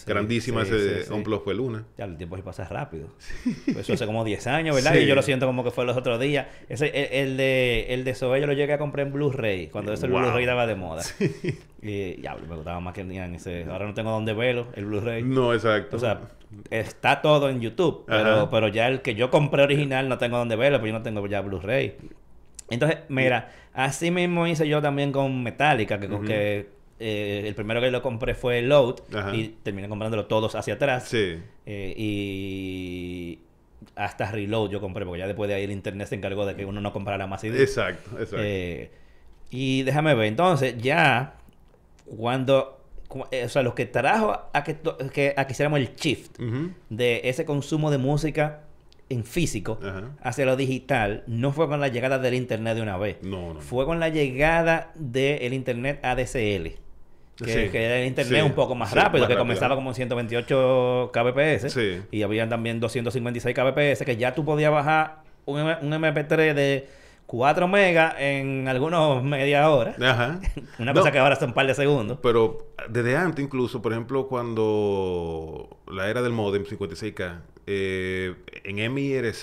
grandísima sí, ese sí. OnePlus fue Luna. Ya, el tiempo se pasa rápido. Pues Eso hace como 10 años, ¿verdad? Y yo lo siento como que fue los otros días. Ese, el, el de, el de Zoe yo lo llegué a comprar en Blu-ray, cuando ese Wow. Blu-ray daba de moda. Y ya, me gustaba más que tenían ese. Ahora no tengo dónde verlo, el Blu-ray. No, exacto. O sea, está todo en YouTube, pero, Ajá. pero ya el que yo compré original no tengo dónde verlo, pero yo no tengo ya Blu-ray. Entonces, mira, así mismo hice yo también con Metallica, que, eh, el primero que lo compré fue Load Ajá. y terminé comprándolo todos hacia atrás. sí. Eh, y hasta Reload yo compré, porque ya después de ahí el internet se encargó de que uno no comprara más CDs. Exacto, exacto. Eh, y déjame ver, entonces ya cuando, cu- o sea, lo que trajo a que, a que hiciéramos el shift de ese consumo de música en físico Ajá. hacia lo digital no fue con la llegada del internet de una vez, No, no. fue con la llegada del internet ADSL. Que, Sí, que era el internet sí, un poco más sí, rápido, más que rápido. comenzaba como en 128 kbps Sí. y habían también 256 kbps que ya tú podías bajar un, un MP3 de 4 megas en algunos media hora. Ajá. Una No, cosa que ahora son un par de segundos. Pero desde antes incluso, por ejemplo, cuando la era del modem 56K, eh, en MIRC,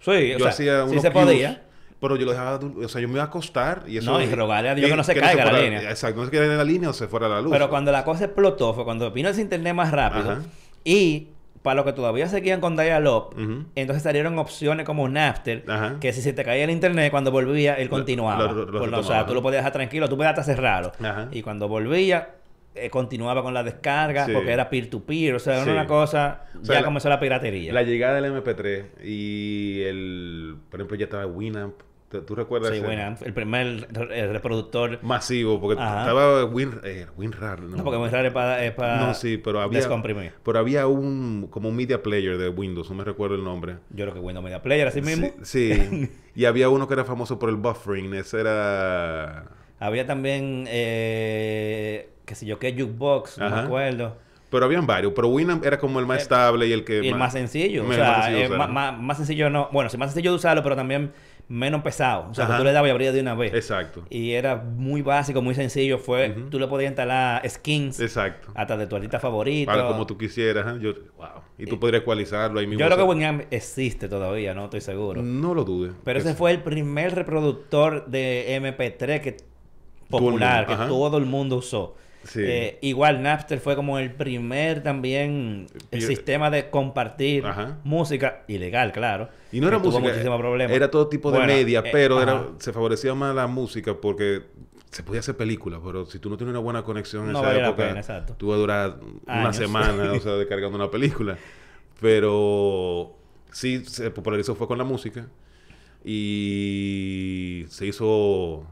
Sí, o yo sea, hacía sí unos se queues, podía. Pero yo lo dejaba, o sea, yo me iba a acostar y eso... No, y rogarle a Dios que no se caiga la fuera- línea. Exacto, no se caiga la línea o se fuera la luz. Pero cuando la cosa explotó fue cuando vino ese internet más rápido. Ajá. Y para los que todavía seguían con dial-up, Ujú. entonces salieron opciones como Napster, Ajá. que si se te caía el internet, cuando volvía, él continuaba. lo- lo Por- o sea, tú lo podías dejar tranquilo, tú podías hasta cerrarlo. Ajá. Y cuando volvía, eh, continuaba con la descarga, Sí. porque era peer-to-peer. O sea, era Sí. una cosa... O sea, ya la- comenzó la piratería. La llegada del MP3 y el... Por ejemplo, ya estaba Winamp. ¿Tú, recuerdas? Sí, ese? el primer eh, reproductor... Masivo, porque Ajá. estaba Win... Eh, WinRAR. No, porque raro es para, No, sí, pero había... descomprimir. Pero había un... Como un media player de Windows, no me recuerdo el nombre. Yo creo que Windows Media Player, así mismo. Sí, sí. y había uno que era famoso por el buffering. Ese era... Había también, eh, qué sé yo, qué jukebox, no me acuerdo. Pero habían varios. Pero Winamp era como el más estable y el que... Y el más sencillo. O más sea, sencillo de eh, más, más- más sencillo no. Bueno, sí, más sencillo de usarlo, pero también menos pesado. O sea, que tú le dabas y abrías de una vez. Exacto. Y era muy básico, muy sencillo. Fue, Ujú. tú le podías instalar skins Exacto. hasta de tu artista favorito. Para como tú quisieras. ¿eh? Yo, wow. Y tú podrías ecualizarlo ahí mismo. Yo creo que Winamp existe todavía, no estoy seguro. No lo dudes. Pero ese Es- fue el primer reproductor de MP3 que popular, que todo el mundo usó. Sí. Eh, igual Napster fue como el primer también el sistema de compartir Ajá. música ilegal, claro. Y no era música, era todo tipo de Bueno, media, eh, pero era, se favorecía más la música porque se podía hacer películas, pero si tú no tienes una buena conexión en No esa época, pena, tú vas a durar una Años. semana, o sea, descargando una película. Pero sí se popularizó fue con la música y se hizo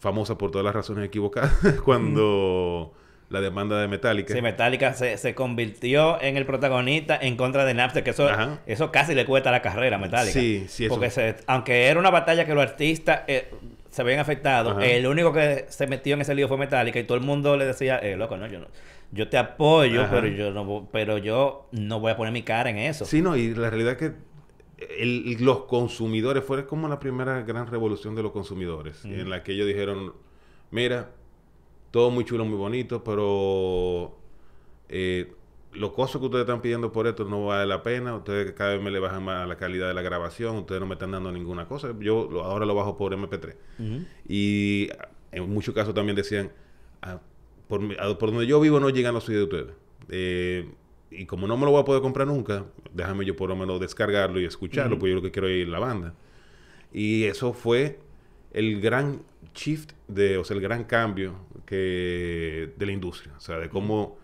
famosa por todas las razones equivocadas cuando la demanda de Metallica. Sí, Metallica se, se convirtió en el protagonista en contra de Napster, que eso, Ajá. eso casi le cuesta la carrera a Metallica. Sí, sí, eso. Porque se- aunque era una batalla que los artistas eh, se habían afectado, Ajá. el único que se metió en ese lío fue Metallica y todo el mundo le decía, eh, loco, no, yo no, yo te apoyo, Ajá. pero yo no, pero yo no voy a poner mi cara en eso. Sí, no, y la realidad es que el- los consumidores fue como la primera gran revolución de los consumidores, Mm. en la que ellos dijeron, mira, todo muy chulo, muy bonito, pero eh, los costos que ustedes están pidiendo por esto no vale la pena, ustedes cada vez me le bajan más la calidad de la grabación, ustedes no me están dando ninguna cosa, yo lo- ahora lo bajo por MP3. Ujú. Y en muchos casos también decían, "Ah, por, a- por donde yo vivo no llegan los CD de ustedes. Eh, y como no me lo voy a poder comprar nunca, déjame yo por lo menos descargarlo y escucharlo, Ujú. porque yo lo que quiero es ir la banda. Y eso fue el gran shift, de, o sea, el gran cambio que, de la industria. O sea, de cómo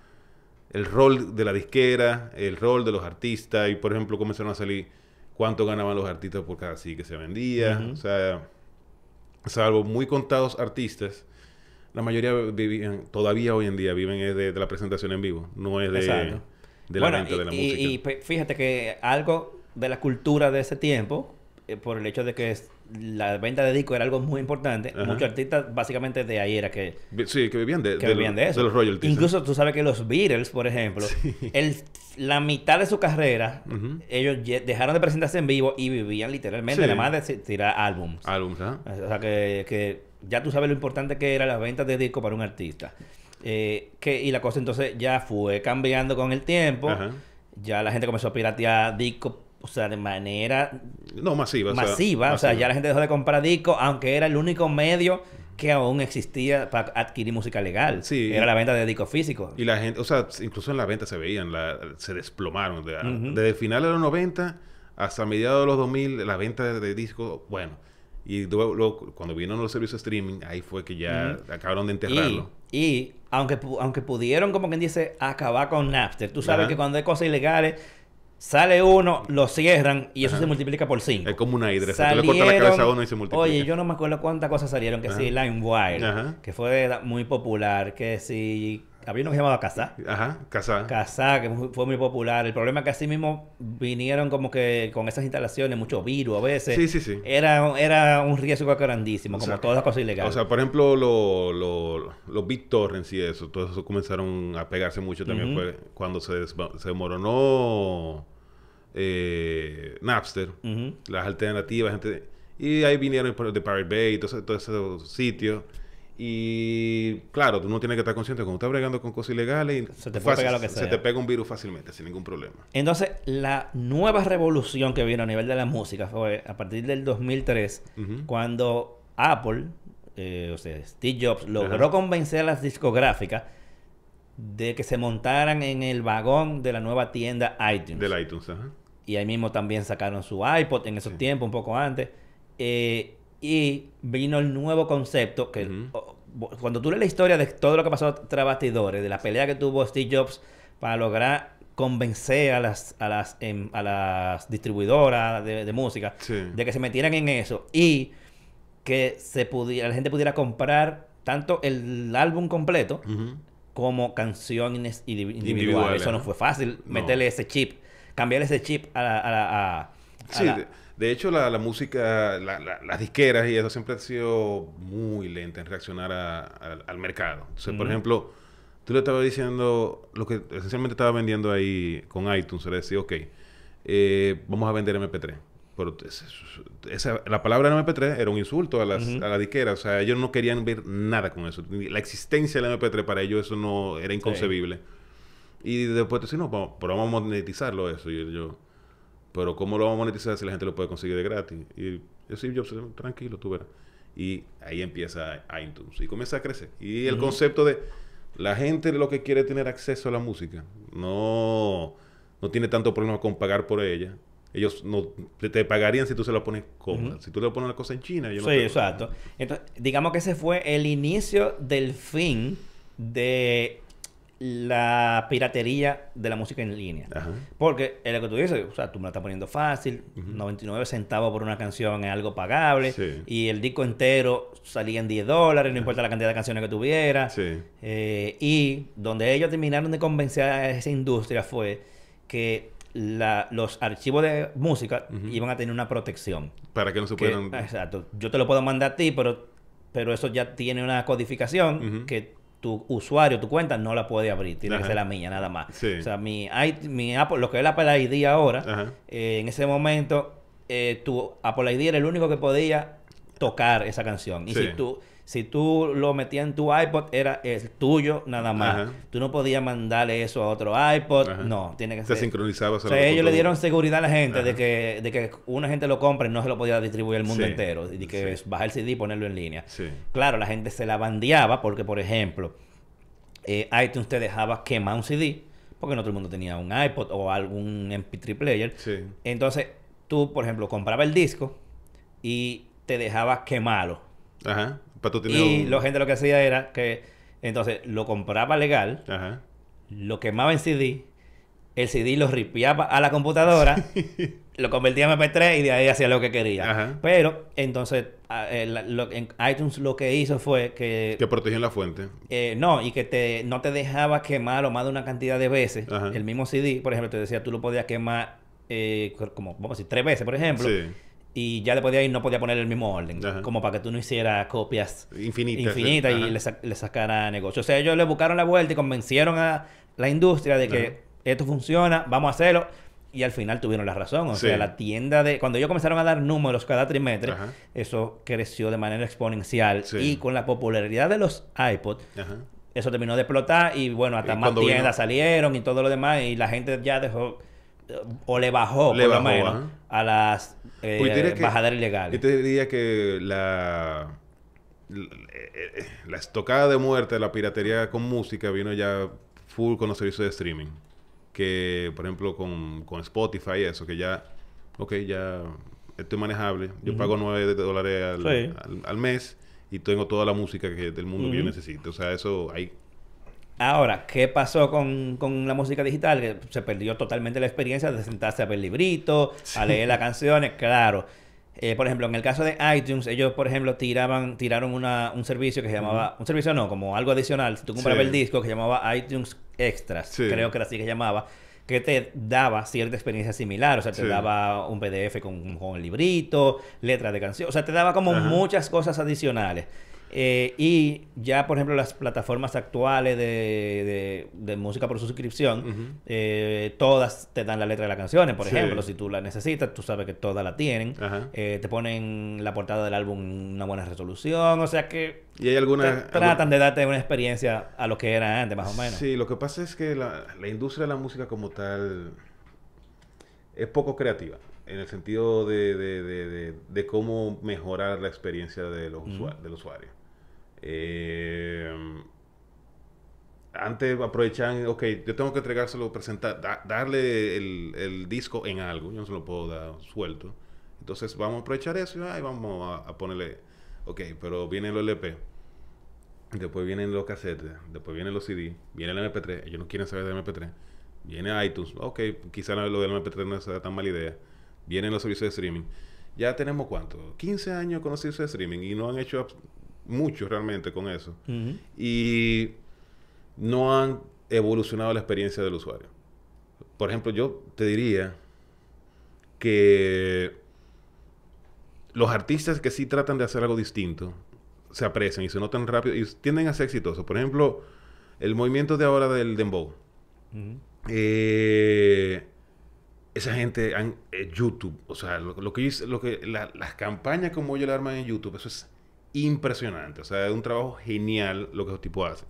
el rol de la disquera, el rol de los artistas, y por ejemplo comenzaron a salir cuánto ganaban los artistas por cada sí que se vendía. O sea, salvo muy contados artistas, la mayoría vivían, todavía hoy en día viven es de, de la presentación en vivo, no es de, Exacto. De la Bueno, venta de la y, música. y- fíjate que algo de la cultura de ese tiempo, eh, por el hecho de que es- la venta de disco era algo muy importante, Ajá. muchos artistas básicamente de ahí era que, sí, que vivían de, que de vivían de eso. los royalties. Incluso tú sabes que los Beatles, por ejemplo, el, la mitad de su carrera, ellos dejaron de presentarse en vivo y vivían literalmente Sí. nada más de tirar álbums. Álbums, ¿ah? O sea que, que ya tú sabes lo importante que era la venta de disco para un artista. Eh, que, y la cosa entonces ya fue cambiando con el tiempo. Ajá. Ya la gente comenzó a piratear discos, o sea, de manera No, masiva. masiva. O sea, ya la gente dejó de comprar discos, aunque era el único medio que aún existía para adquirir música legal. Sí. Era la venta de discos físicos. Y la gente, o sea, incluso en la venta se veían, la- se desplomaron. De- Ujú. Desde el final de los 90 hasta mediados de los 2000, la venta de, de discos, bueno. Y luego, luego, cuando vinieron los servicios de streaming, ahí fue que ya acabaron de enterrarlo. Y, y aunque, aunque pudieron, como quien dice, acabar con Napster, tú sabes Ajá. que cuando hay cosas ilegales, sale uno, lo cierran y eso Ajá. se multiplica por cinco. Es como una hidra. o sea, tú le cortas la cabeza a uno y se multiplica. Oye, yo no me acuerdo cuántas cosas salieron. Que Ajá. si LimeWire, que fue muy popular. Que si... Había uno que se llamaba Casa. Ajá, casada. Casa, que fue muy popular. El problema es que así mismo vinieron como que con esas instalaciones, mucho virus a veces. Sí, sí, sí. Era, era un riesgo grandísimo, O como sea, todas las cosas ilegales. O sea, por ejemplo, lo- lo- los BitTorrents y eso, todo eso comenzaron a pegarse mucho también. Fue cuando se, se desmoronó eh, Napster, las alternativas, gente, y ahí vinieron de Pirate Bay y todos esos todo esos sitios. Y claro, tú no tienes que estar consciente cuando estás bregando con cosas ilegales y Se te puede pegar lo que se sea. te pega un virus fácilmente, sin ningún problema. Entonces, la nueva revolución que vino a nivel de la música fue a partir del 2003, Ujú. cuando Apple, eh, o sea, Steve Jobs, logró Ajá. convencer a las discográficas de que se montaran en el vagón de la nueva tienda iTunes. Del iTunes, ajá. Y ahí mismo también sacaron su iPod en esos Sí. tiempos, un poco antes. Eh, y vino el nuevo concepto que cuando tú lees la historia de todo lo que pasó tras bastidores, de la pelea que tuvo Steve Jobs para lograr convencer a las, a las, em, a las distribuidoras de, de música Sí. de que se metieran en eso y que se pudiera, la gente pudiera comprar tanto el álbum completo como canciones indi- individuales. Individuales, Eso no fue fácil No. meterle ese chip, cambiarle ese chip a la... a la- a- a Sí, la- de, hecho la, la música, la- la- las disqueras y eso siempre ha sido muy lenta en reaccionar a- a- al mercado. Entonces, por ejemplo, tú le estabas diciendo, lo que esencialmente estaba vendiendo ahí con iTunes, era decir, ok, eh, vamos a vender MP3. Pero es- es- esa, la palabra MP3 era un insulto a las, Ujú. a. O sea, ellos no querían ver nada con eso. La existencia del MP3 para ellos eso no era inconcebible. Y después tú dices, no, pero vamos a monetizarlo eso. Y yo, pero ¿cómo lo vamos a monetizar si la gente lo puede conseguir de gratis? Y yo sí, yo tranquilo, tú verás. Y ahí empieza iTunes y comienza a crecer. Y el concepto de la gente lo que quiere es tener acceso a la música. No, no tiene tanto problema con pagar por ella. Ellos no te, te pagarían si tú se la pones cómoda. Ujú. Si tú le pones la cosa en China, yo no sí, exacto. Entonces, digamos que ese fue el inicio del fin de la piratería de la música en línea. Ajá. Porque es lo que tú dices, o sea, tú me la estás poniendo fácil, Ujú. 99 centavos por una canción es algo pagable, Sí. y el disco entero salía en 10 dólares, no importa la cantidad de canciones que tuviera. Sí. Eh, y donde ellos terminaron de convencer a esa industria fue que la- los archivos de música iban a tener una protección. Para que no se Que- puedan... exacto. Yo te lo puedo mandar a ti, pero, pero eso ya tiene una codificación que tu usuario, tu cuenta, no la puede abrir. Tiene que ser la mía, nada más. Sí. O sea, mi, mi Apple, lo que es el Apple ID ahora, eh, en ese momento, eh, tu Apple ID era el único que podía tocar esa canción. Y Sí. si tú si tú lo metías en tu iPod, era el tuyo nada más. Ajá. Tú no podías mandarle eso a otro iPod. Ajá. No, tiene que Se ser... sincronizaba O sea, ellos le dieron seguridad a la gente de que, de que una gente lo compra y no se lo podía distribuir al mundo Sí. entero. Y de que Sí. bajar el CD y ponerlo en línea. Sí. Claro, la gente se la bandeaba porque, por ejemplo, eh, iTunes te dejaba quemar un CD porque no todo el mundo tenía un iPod o algún MP3 player. Sí. Entonces, tú, por ejemplo, comprabas el disco y te dejabas quemarlo. Ajá. Tú Y un- la gente lo que hacía era que, entonces, lo compraba legal, Ajá. lo quemaba en CD, el CD lo ripiaba a la computadora, lo convertía en MP3 y de ahí hacía lo que quería. Ajá. Pero, entonces, a- eh, lo- en iTunes lo que hizo fue que... Que protegían la fuente. eh, no, y que te, no te dejaba quemarlo más de una cantidad de veces. Ajá. El mismo CD, por ejemplo, te decía, tú lo podías quemar eh, como, vamos a decir, tres veces, por ejemplo. Sí. Y ya después de ahí no podía poner el mismo orden. Ajá. Como para que tú no hicieras copias Infinitas. infinitas y le, sa- le sacara negocio. O sea, ellos le buscaron la vuelta y convencieron a la industria de que Ajá. esto funciona, vamos a hacerlo. Y al final tuvieron la razón. O Sí. sea, la tienda de... Cuando ellos comenzaron a dar números cada trimestre, Ajá. eso creció de manera exponencial. Sí. Y con la popularidad de los iPod, Ajá. eso terminó de explotar y bueno, hasta más tiendas vino- salieron y todo lo demás y la gente ya dejó o le bajó Le por lo menos a las eh, Pues yo diría que- bajaderas Yo ilegales. te diría que la, la, eh, la estocada de muerte de la piratería con música vino ya full con los servicios de streaming. Que, por ejemplo, con, con Spotify y eso, que ya, ok, ya esto es manejable. Yo pago 9 dólares al, Sí. al- al mes y tengo toda la música que, del mundo que yo necesito. O sea, eso ahí. Ahora, ¿qué pasó con, con la música digital? Que se perdió totalmente la experiencia de sentarse a ver libritos, a leer las canciones, claro. Eh, por ejemplo, en el caso de iTunes, ellos, por ejemplo, tiraban, tiraron una, un servicio que se llamaba, un servicio no, como algo adicional, si tú comprabas Sí. el disco, que se llamaba iTunes Extras, Sí. creo que era así que se llamaba, que te daba cierta experiencia similar, o sea, te Sí. daba un PDF con, con librito, letras de canciones, o sea, te daba como muchas cosas adicionales. Eh, y ya, por ejemplo, las plataformas actuales de, de- de música por suscripción, eh, todas te dan la letra de las canciones. Por Sí. ejemplo, si tú la necesitas, tú sabes que todas la tienen. Eh, te ponen la portada del álbum en una buena resolución. O sea que Y hay te alguna... tratan de darte una experiencia a lo que era antes, más o menos. Sí, lo que pasa es que la, la industria de la música como tal es poco creativa en el sentido de, de- de- de- de cómo mejorar la experiencia de los Ujú. usua- del usuario. Eh, antes aprovechan, ok, yo tengo que entregárselo, presentar, da- darle el, disco en algo, yo no se lo puedo dar suelto. Entonces vamos a aprovechar eso y ay, vamos a, ponerle, ok, pero viene el LP. Después vienen los cassettes, después vienen los CD, viene el MP3, ellos no quieren saber de MP3. Viene iTunes, ok, quizá lo del MP3 no sea tan mala idea. Vienen los servicios de streaming. Ya tenemos cuánto, 15 años con los servicios de streaming y no han hecho abs- mucho realmente con eso. Y no han evolucionado la experiencia del usuario. Por ejemplo, yo te diría que los artistas que sí tratan de hacer algo distinto se aprecian y se notan rápido y tienden a ser exitosos. Por ejemplo, el movimiento de ahora del dembow. Eh, esa gente han eh, YouTube, o sea, lo, lo que lo que la- las campañas como ellos le arman en YouTube, eso es impresionante, o sea, es un trabajo genial lo que esos tipos hacen.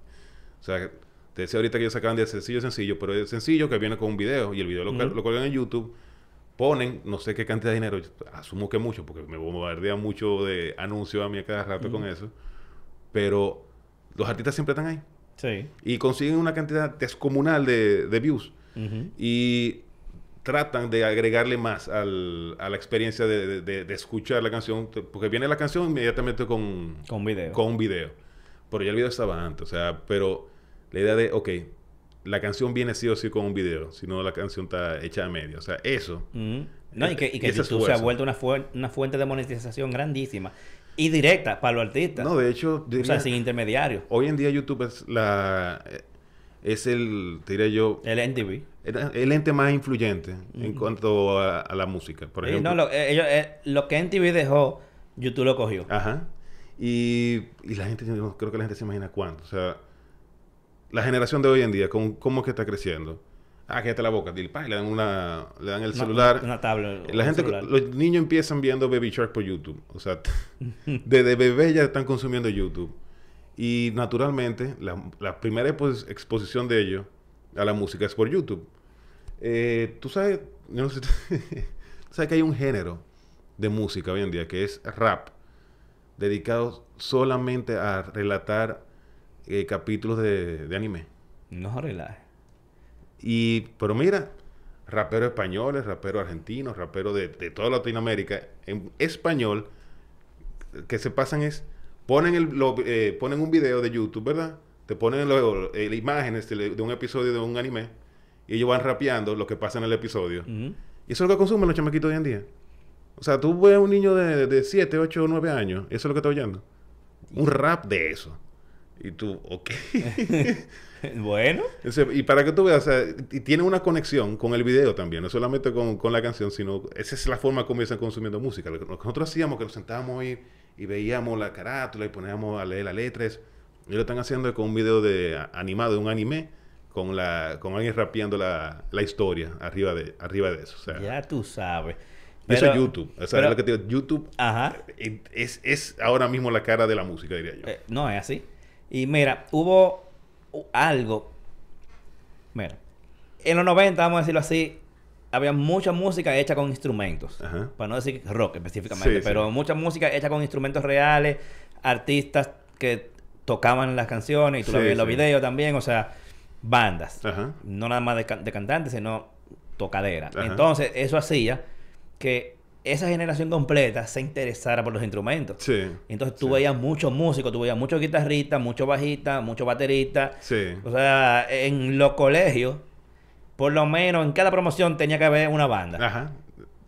O sea, te decía ahorita que ellos sacaban de sencillo sencillo, pero es sencillo que viene con un video y el video lo, Ujú. lo colgan en YouTube, ponen no sé qué cantidad de dinero, asumo que mucho, porque me bombardea mucho de anuncios a mí a cada rato con eso, pero los artistas siempre están ahí Sí. y consiguen una cantidad descomunal de, de views y tratan de agregarle más al- a la experiencia de, de- de- escuchar la canción, porque viene la canción inmediatamente con, Con video. con un video. Pero ya el video estaba antes, o sea, pero la idea de, ok, la canción viene sí o sí con un video, si no la canción está hecha a media. O sea, eso. Ujú. No, y que, y que YouTube se ha vuelto una, fuen- una fuente de monetización grandísima y directa para los artistas. No, de hecho, o sea, sin intermediarios. hoy en día YouTube es la... Es el, te diré yo, El NTV. el, el ente más influyente en cuanto a, a la música. Por Sí, ejemplo, no, lo, eh, ellos, eh, lo que NTV dejó, YouTube lo cogió. Ajá. Y, y la gente, no creo que la gente se imagina cuánto. O sea, la generación de hoy en día, ¿cómo, cómo es que está creciendo? Ah, cállate la boca, dile, pa, y le dan, una, le dan el Una- celular. Una, tablet. la gente, celular. los niños empiezan viendo Baby Shark por YouTube. O sea, desde bebé ya están consumiendo YouTube. Y naturalmente, la, la primera expo- exposición de ellos a la música es por YouTube. Eh, tú sabes, yo no sé, tú sabes que hay un género de música hoy en día que es rap, dedicado solamente a relatar eh, capítulos de, de anime. No relaje. Y, pero mira, raperos españoles, raperos argentinos, raperos de, de toda Latinoamérica, en español, que se pasan es, ponen, el, lo- eh, ponen un video de YouTube, ¿verdad? Te ponen luego eh, imágenes de, de un episodio de un anime y ellos van rapeando lo que pasa en el episodio. Y eso es lo que consumen los chamaquitos hoy en día. O sea, tú ves a un niño de, de 7, 8 o 9 años, eso es lo que está oyendo. Un rap de eso. Y tú, ok. bueno. Y para que tú veas, o sea, y tiene una conexión con el video también, no solamente con, con la canción, sino esa es la forma como están consumiendo música. Lo que nosotros hacíamos, que nos sentábamos ahí y veíamos la carátula y poníamos a leer las letras, ellos lo están haciendo con un video de animado, de un anime, con la con alguien rapeando la, la historia arriba de arriba de eso. O sea, Ya tú sabes. y eso es YouTube. O sea, pero- es lo que te digo, YouTube Ajá. es, es ahora mismo la cara de la música, diría yo. Eh, no, es así. Y mira, hubo algo. Mira, en los 90, vamos a decirlo así, había mucha música hecha con instrumentos. Ajá. Para no decir rock específicamente, Sí, sí. pero mucha música hecha con instrumentos reales, artistas que tocaban las canciones y tú lo Sí, ves en los videos también, o sea, bandas. Ajá. No nada más de, can- de cantantes, sino tocadera. Ajá. Entonces, eso hacía que esa generación completa se interesara por los instrumentos. Sí. Entonces tú Sí. veías muchos músicos, tú veías muchos guitarristas, muchos bajistas, muchos bateristas. Sí. O sea, en los colegios, por lo menos en cada promoción tenía que haber una banda. Ajá.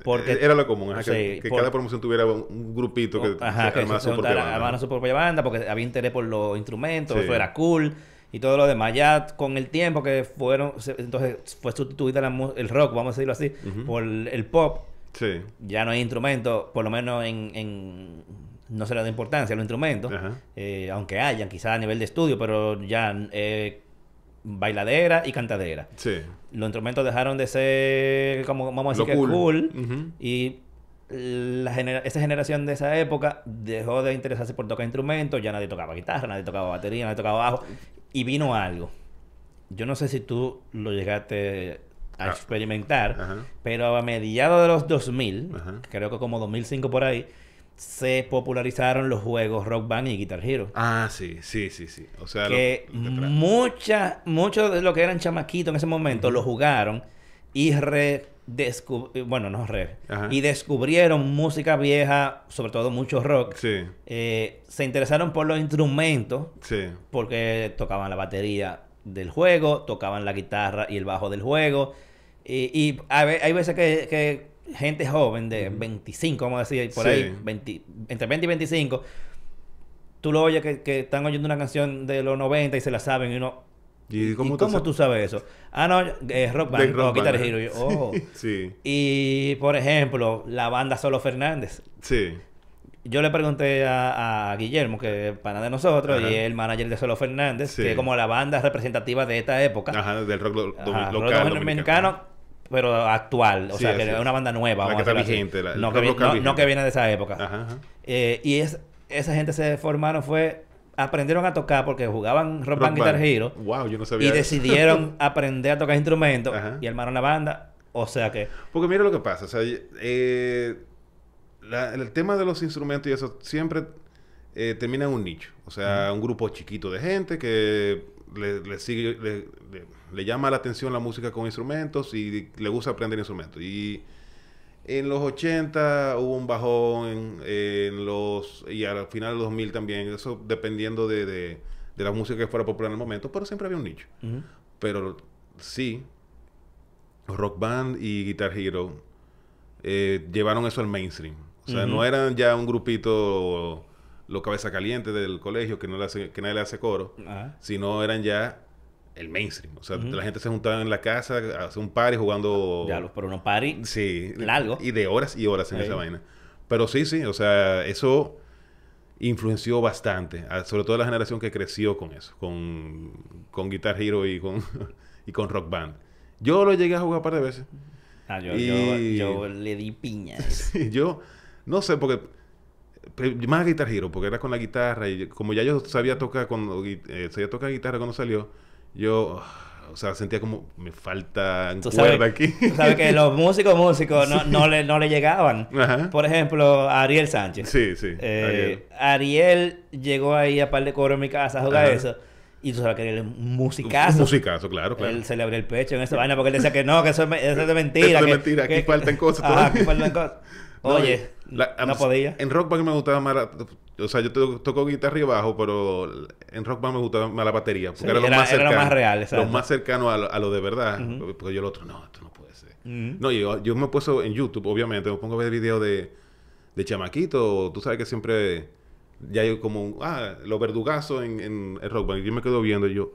Porque- Era lo común, ajá, que, Sí, que por- cada promoción tuviera un, grupito que Ajá, que armara su propia banda. armaran su propia banda porque había interés por los instrumentos, Sí. eso era cool y todo lo demás. Ya con el tiempo que fueron, se- entonces fue sustituida la el rock, vamos a decirlo así, por el pop. Sí. Ya no hay instrumentos, por lo menos en, en- no se le da importancia a los instrumentos, eh, aunque hayan quizás a nivel de estudio, pero ya eh, bailadera y cantadera. Sí. Los instrumentos dejaron de ser, como vamos a decir, Lo que cool. Y la genera- esa generación de esa época dejó de interesarse por tocar instrumentos, ya nadie tocaba guitarra, nadie tocaba batería, nadie tocaba bajo. Y vino algo. Yo no sé si tú lo llegaste a Ah. experimentar, pero a mediados de los 2000, Ajá. creo que como 2005 por ahí, se popularizaron los juegos Rock Band y Guitar Hero. Ah, sí, sí, sí, sí. O sea, lo- que lo que tra- mucha, muchos de los que eran chamaquitos en ese momento lo jugaron y redescub- bueno, no re, Ajá. y descubrieron música vieja, sobre todo mucho rock. Sí, Eh, se interesaron por los instrumentos sí. porque tocaban la batería del juego, tocaban la guitarra y el bajo del juego. Y, y a ve- hay veces que, que gente joven de 25, vamos a decir, por Sí. ahí, 20 entre 20 y 25, tú lo oyes que, que están oyendo una canción de los 90 y se la saben y uno... ¿Y ¿Y cómo, cómo, tú sabes eso? Ah, no, es Rock Band, Rock o Guitar Hero. Yo, oh. Sí, Y, por ejemplo, la banda Solo Fernández. sí. Yo le pregunté a, a Guillermo, que es pana de nosotros, Ajá. y es el manager de Solo Fernández, Sí. que es como la banda representativa de esta época. Ajá, del rock lo- Ajá, domi- rock local dominicano, pero actual. O Sí, sea, que es una banda nueva. La que está vigente, la- no, que vi- no- no que viene de esa época. Ajá, ajá. Eh, y es, esa gente se formaron, fue... Aprendieron a tocar porque jugaban rock, Rock band, Guitar. Hero. Wow, yo no sabía Y eso. decidieron aprender a tocar instrumentos Ajá. y armaron la banda. O sea que... Porque mira lo que pasa, o sea, eh, la- el tema de los instrumentos y eso siempre eh, termina en un nicho. O sea, un grupo chiquito de gente que le, le sigue, le, le- le llama la atención la música con instrumentos y le gusta aprender instrumentos. Y en los 80 hubo un bajón, en, en los y al final de los 2000 también, eso dependiendo de, de, de la música que fuera popular en el momento, pero siempre había un nicho. Pero sí, Rock Band y Guitar Hero eh, llevaron eso al mainstream. O sea, no eran ya un grupito, los cabeza caliente del colegio, que, no le hace, que nadie le hace coro, sino eran ya el mainstream. O sea, la gente se juntaba en la casa, a hacer un party jugando... Ya los por unos party. Sí. Largo. Y de horas y horas en Ahí. esa vaina. Pero sí, sí, o sea, eso influenció bastante, sobre todo la generación que creció con eso, con, con Guitar Hero y con, y con Rock Band. Yo lo llegué a jugar un par de veces. Ah, yo, Y- yo, yo le di piña. Sí, yo no sé, porque más Guitar Hero, porque era con la guitarra y como ya yo sabía tocar cuando eh, sabía tocar guitarra cuando salió, yo, o sea, sentía como me falta cuerda aquí. tú sabes que los músicos músicos no, no, le, no le llegaban. Ajá. Por ejemplo, Ariel Sánchez. Sí, sí. Eh, Ariel llegó ahí a par de coro en mi casa a jugar Ajá. eso. Y tú sabes que él es un Un musicazo. musicazo, claro, claro. Él se le abrió el pecho en esa vaina porque él decía que no, que eso es, eso es de mentira. Eso es de que- mentira, aquí que- faltan cosas Ajá, aquí faltan cosas. No, Oye, la- no podía. En Rock Band me gustaba más la- O sea, yo to- toco guitarra y bajo, pero en Rock Band me gustaba más la batería. Porque Sí, era lo era- más era lo cercano. más real, Lo exacto. más cercano a lo, a lo de verdad. Porque yo el otro, no, esto no puede ser. No, yo, yo me he puesto en YouTube, obviamente, me pongo a ver videos de, de chamaquito. Tú sabes que siempre ya hay como un, ah, los verdugazos en, en, en Rock Band. Y yo me quedo viendo y yo,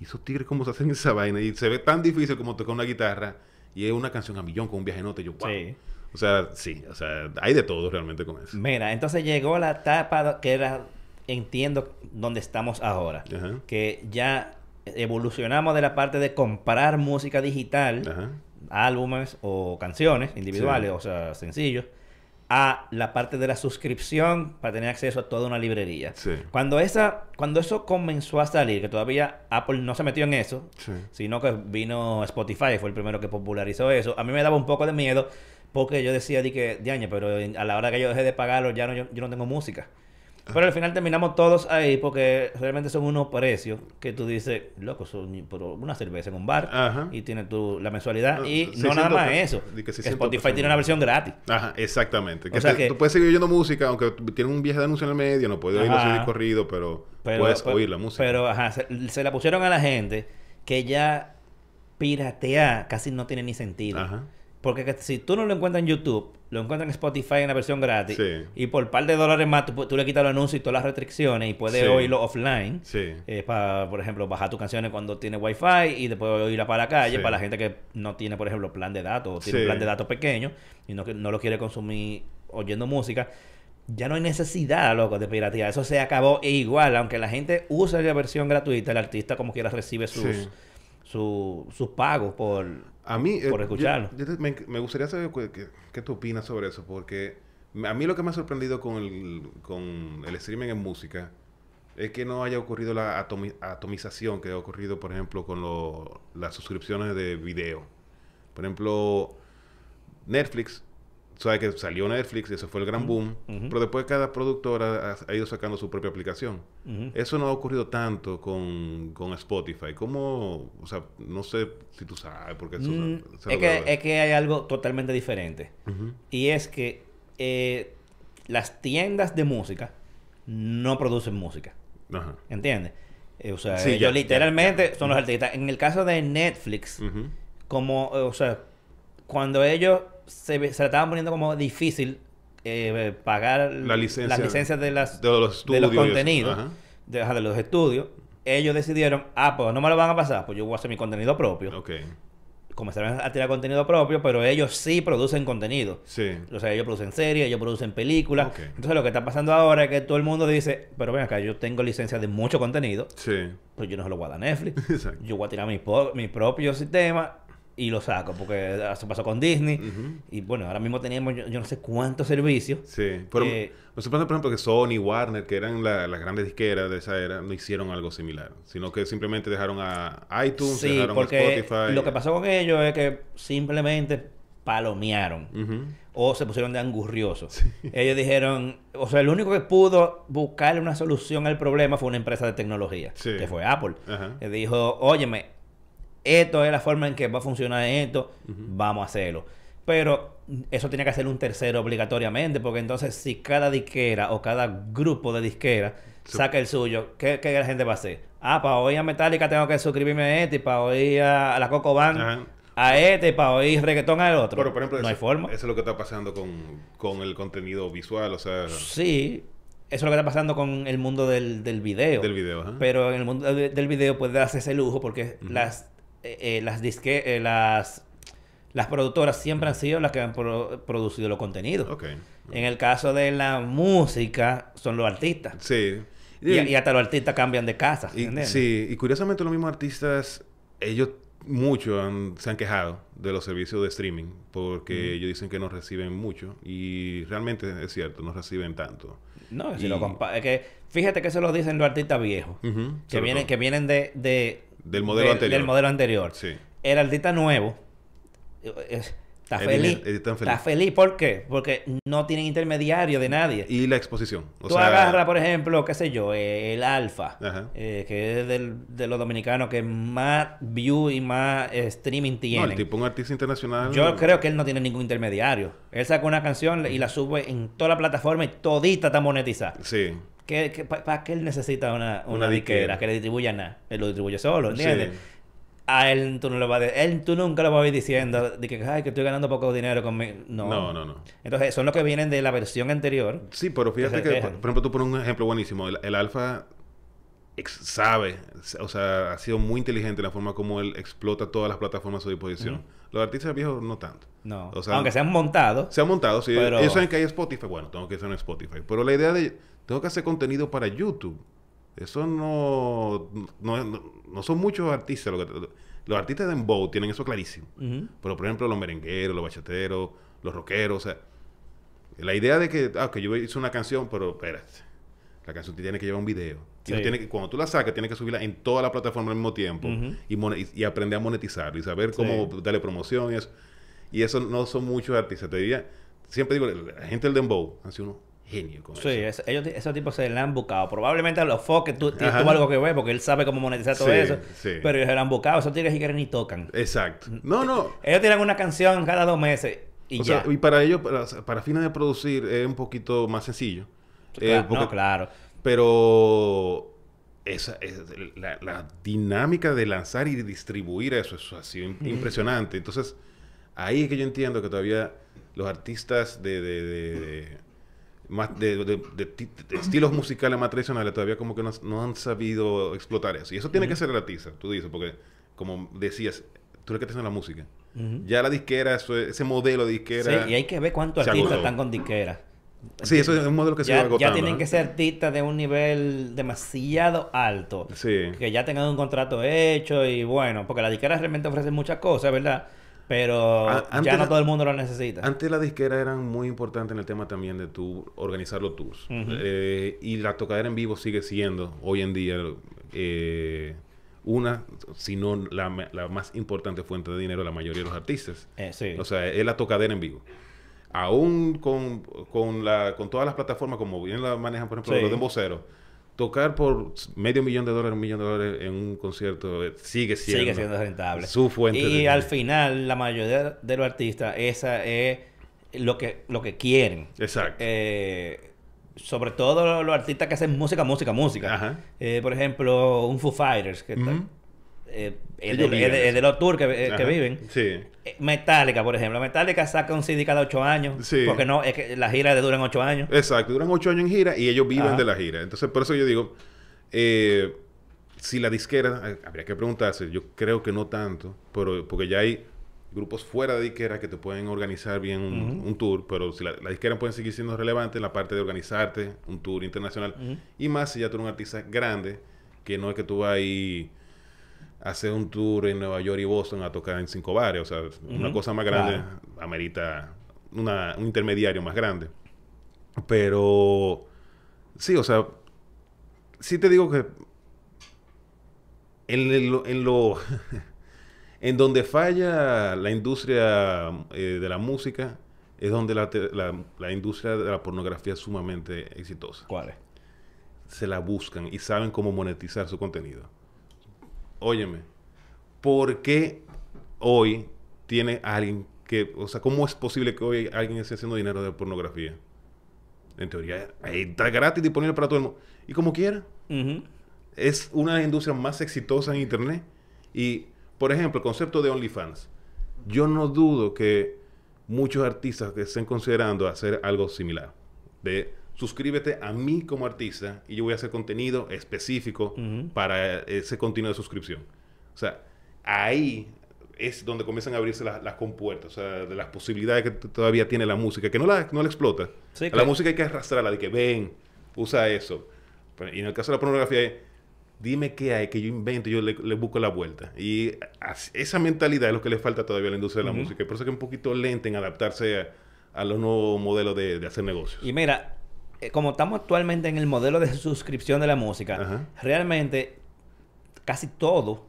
¿y esos tigres cómo se hacen esa vaina? Y se ve tan difícil como tocar una guitarra. Y es una canción a millón con un viaje nota. Y yo, wow. Sí. O sea, sí, o sea, hay de todo realmente con eso. Mira, entonces llegó la etapa que era, entiendo, donde estamos ahora. Ajá. Que ya evolucionamos de la parte de comprar música digital, Ajá. álbumes o canciones individuales, Sí. o sea, sencillos, a la parte de la suscripción para tener acceso a toda una librería. Sí. Cuando, esa, cuando eso comenzó a salir, que todavía Apple no se metió en eso, Sí. sino que vino Spotify, fue el primero que popularizó eso, a mí me daba un poco de miedo porque yo decía, di que, diañe, pero a la hora que yo dejé de pagarlo ya no, yo, yo no tengo música. Pero al final terminamos todos ahí porque realmente son unos precios que tú dices, loco, son una cerveza en un bar Ajá. y tienes tu, la mensualidad No, y no 600 nada más eso. Di que 600 Spotify tiene una versión gratis. Ajá, exactamente. Que O sea te- que- Tú puedes seguir oyendo música, aunque tiene un viaje de anuncio en el medio, no puedes oírlo de corrido, pero, Pero, puedes pero- oír la música. Pero, ajá, se, se la pusieron a la gente que ya piratear casi no tiene ni sentido. Ajá. Porque que si tú no lo encuentras en YouTube, lo encuentras en Spotify en la versión gratis, Sí. y por par de dólares más tú, le quitas los anuncios y todas las restricciones y puedes Sí. oírlo offline. Sí. Eh, para, por ejemplo, bajar tus canciones cuando tiene wifi y después oírla para la calle, para la gente que no tiene, por ejemplo, plan de datos o tiene un plan de datos pequeño y no, no lo quiere consumir oyendo música. Ya no hay necesidad, loco, de piratear. Eso se acabó. E igual, aunque la gente use la versión gratuita, el artista como quiera recibe sus, su- sus pagos por... A mí, eh, por escucharlo. yo te- me, me gustaría saber qué, tú opinas sobre eso, porque a mí lo que me ha sorprendido con el, con el streaming en música es que no haya ocurrido la atomi- atomización que ha ocurrido, por ejemplo, con lo- las suscripciones de video. Por ejemplo, Netflix, sabes que salió Netflix y eso fue el gran boom, pero después cada productora ha, ha ido sacando su propia aplicación. Eso no ha ocurrido tanto con, con Spotify. ¿Cómo? O sea, no sé si tú sabes, porque eso Mm, es, que, es que hay algo totalmente diferente. Y es que eh, las tiendas de música no producen música. Ajá. ¿Entiendes? Eh, o sea, Sí, ellos ya, literalmente ya, ya. son los artistas. En el caso de Netflix, como, eh, o sea, cuando ellos se, se le estaban poniendo como difícil eh, pagar La licencia- las licencias de, las, de los de los estudios y eso. contenidos, de, de los estudios, ellos decidieron, ah, pues no me lo van a pasar, pues yo voy a hacer mi contenido propio. Comenzaron a tirar contenido propio, pero ellos sí producen contenido. Sí. O sea, ellos producen series, ellos producen películas. Entonces lo que está pasando ahora es que todo el mundo dice, pero ven acá, yo tengo licencia de mucho contenido, Sí. pero yo no se lo voy a dar a Netflix. Exacto. yo voy a tirar mi, mi propio sistema y lo saco, porque eso pasó con Disney. Y bueno, ahora mismo teníamos yo, yo no sé cuántos servicios. Sí. Pero Eh, me sorprende, por ejemplo, que Sony, Warner, que eran la- las grandes disqueras de esa era, no hicieron algo similar. Sino que simplemente dejaron a iTunes, Sí, dejaron a porque Spotify. lo que pasó con ellos es que simplemente palomearon. O se pusieron de angurriosos. Ellos dijeron, o sea, el único que pudo buscarle una solución al problema fue una empresa de tecnología, Sí. que fue Apple. Ajá. Que dijo, óyeme, esto es la forma en que va a funcionar esto, vamos a hacerlo. Pero eso tiene que hacer un tercero obligatoriamente, porque entonces si cada disquera o cada grupo de disquera Sí. saca el suyo, ¿qué, qué la gente va a hacer? Ah, para oír a Metallica tengo que suscribirme a este, y para oír a, la Coco Band Ajá. a este, para oír reggaetón al otro. Pero, por ejemplo, no eso, hay forma. eso es lo que está pasando con, con el contenido visual, o sea, Sí, eso es lo que está pasando con el mundo del, del video. del video. ajá. Pero en el mundo de- del video puede darse ese lujo porque las eh, eh, las disque, eh, las las productoras siempre han sido las que han pro- producido los contenidos. En el caso de la música son los artistas. Sí. Y, y hasta los artistas cambian de casa. Y- sí, y curiosamente los mismos artistas, ellos mucho han- se han quejado de los servicios de streaming porque ellos dicen que no reciben mucho y realmente es cierto, no reciben tanto. No, si lo compa- es que fíjate que eso lo dicen los artistas viejos. Que vienen, que vienen de, de- Del modelo de- anterior. Del modelo anterior. Sí. El artista nuevo eh, eh, está El feliz. dinero- está feliz. Está feliz. ¿Por qué? Porque no tienen intermediario de nadie. Y la exposición. O Tú sea, agarras, por ejemplo, qué sé yo, eh, el Alfa, eh, que es del, de los dominicanos que más view y más streaming no, tienen. el tipo un artista internacional. Yo creo que él no tiene ningún intermediario. Él saca una canción y la sube en toda la plataforma y todita está monetizada. Sí. ¿Qué, qué, ¿Para qué él necesita una, una, disquera. que le distribuya nada? Él lo distribuye solo, ¿entiendes? Sí. A él tú no le vas a él tú nunca le vas a ir diciendo de que, ay, que estoy ganando poco dinero con mi... No. No, no, no. Entonces, son los que vienen de la versión anterior. Sí, pero fíjate que, por, ejemplo, tú pones un ejemplo buenísimo. El, el Alfa sabe, o sea, ha sido muy inteligente en la forma como él explota todas las plataformas a su disposición. Los artistas viejos no tanto. No. O sea, Aunque se han montado. Se ha montado, sí. Pero- Ellos saben que hay Spotify. Bueno, tengo que hacer un Spotify. Pero la idea de... Tengo que hacer contenido para YouTube. Eso no... No, no- no son muchos artistas. Los artistas de Dembow tienen eso clarísimo. Pero, por ejemplo, los merengueros, los bachateros, los rockeros, o sea... La idea de que, ah, que yo hice una canción, pero espérate, la canción tiene que llevar un video. Y Sí. tiene que, cuando tú la sacas, tienes que subirla en toda la plataforma al mismo tiempo y, y- y aprender a monetizar y saber cómo Sí. darle promoción y eso. Y eso no son muchos artistas. Te diría, siempre digo, la gente del Dembow han sido unos genios con Sí, eso. es- ellos, esos tipos se le han buscado. Probablemente a los foques tú, tú tuvo algo que ver porque él sabe cómo monetizar todo Sí, eso. sí. Pero ellos se le han buscado. Esos tigres y quieren ni tocan. Exacto. No, no. Ellos tiran una canción cada dos meses y o ya. sea, y para ellos, para, para fines de producir, es un poquito más sencillo. Eh, Claro, porque- no, claro. Pero esa, es- la, la dinámica de lanzar y distribuir eso, eso ha sido im- impresionante. Entonces, ahí es que yo entiendo que todavía los artistas de, de, de- de- más de, de- de ti- de estilos musicales más tradicionales todavía como que no, no han sabido explotar eso. Y eso tiene que ser el artista, tú dices, porque como decías, tú eres que te la música. Ya la disquera, eso es- ese modelo de disquera... Sí, y hay que ver cuántos artistas agotó. están con disqueras. Sí, eso es un modelo que se va Ya, ya agotando. tienen ¿no? que ser artistas de un nivel demasiado alto. Sí. Que ya tengan un contrato hecho y bueno, porque las disqueras realmente ofrecen muchas cosas, ¿verdad? Pero A- ya no todo el mundo lo necesita. Antes la disquera eran muy importantes en el tema también de tú organizar los tours. Eh, y la tocadera en vivo sigue siendo, hoy en día, eh, una, si no la, la más importante fuente de dinero de la mayoría de los artistas. Eh, sí. O sea, es la tocadera en vivo. Aún con, con, la, con todas las plataformas, como bien la manejan, por ejemplo, Sí. los de emboceros, tocar por medio millón de dólares, un millón de dólares en un concierto eh, sigue siendo, Sigue siendo rentable. su fuente y de al final, la mayoría de los artistas, esa es lo que, lo que quieren. Exacto. Eh, sobre todo los artistas que hacen música, música, música. Ajá. Eh, por ejemplo, un Foo Fighters, que está- Ujú. Eh, Ellos de, de- los tours que, eh, que viven. Sí. Eh, Metallica, por ejemplo. Metallica saca un CD cada ocho años. Sí. Porque no, es que las giras duran ocho años. Exacto, duran ocho años en gira y ellos viven Ajá. de la gira. Entonces, por eso yo digo, eh, si la disquera, eh, habría que preguntarse, yo creo que no tanto, pero porque ya hay grupos fuera de disquera que te pueden organizar bien un, tour, pero si la, la disquera puede seguir siendo relevante en la parte de organizarte un tour internacional, y más si ya tú eres un artista grande, que no es que tú vas ahí hacer un tour en Nueva York y Boston a tocar en cinco bares, o sea, una cosa más grande Claro. amerita una- un intermediario más grande. Pero sí, o sea, sí te digo que en el- lo, en lo en donde falla la industria eh, de la música es donde la, la- la industria de la pornografía es sumamente exitosa. ¿Cuál es? Se la buscan y saben cómo monetizar su contenido. Óyeme, ¿por qué hoy tiene alguien que, o sea, cómo es posible que hoy alguien esté haciendo dinero de pornografía? En teoría, ahí está gratis disponible para todo el mundo. Y como quiera, es una de las industrias más exitosas en Internet. Y, por ejemplo, el concepto de OnlyFans. Yo no dudo que muchos artistas que estén considerando hacer algo similar. De suscríbete a mí como artista y yo voy a hacer contenido específico para ese contenido de suscripción. O sea, ahí es donde comienzan a abrirse las, las compuertas, o sea, de las posibilidades que todavía tiene la música, que no la, no la explota. Sí, La música hay que arrastrarla, de que ven, usa eso. Pero- y en el caso de la pornografía es, dime qué hay, que yo invento, yo le, le busco la vuelta. Y esa mentalidad es lo que le falta todavía a la industria de la Ujú. música. y Por eso que es un poquito lenta en adaptarse a, a los nuevos modelos de, de hacer negocios. Y mira, como estamos actualmente en el modelo de suscripción de la música, Ajá. realmente casi todo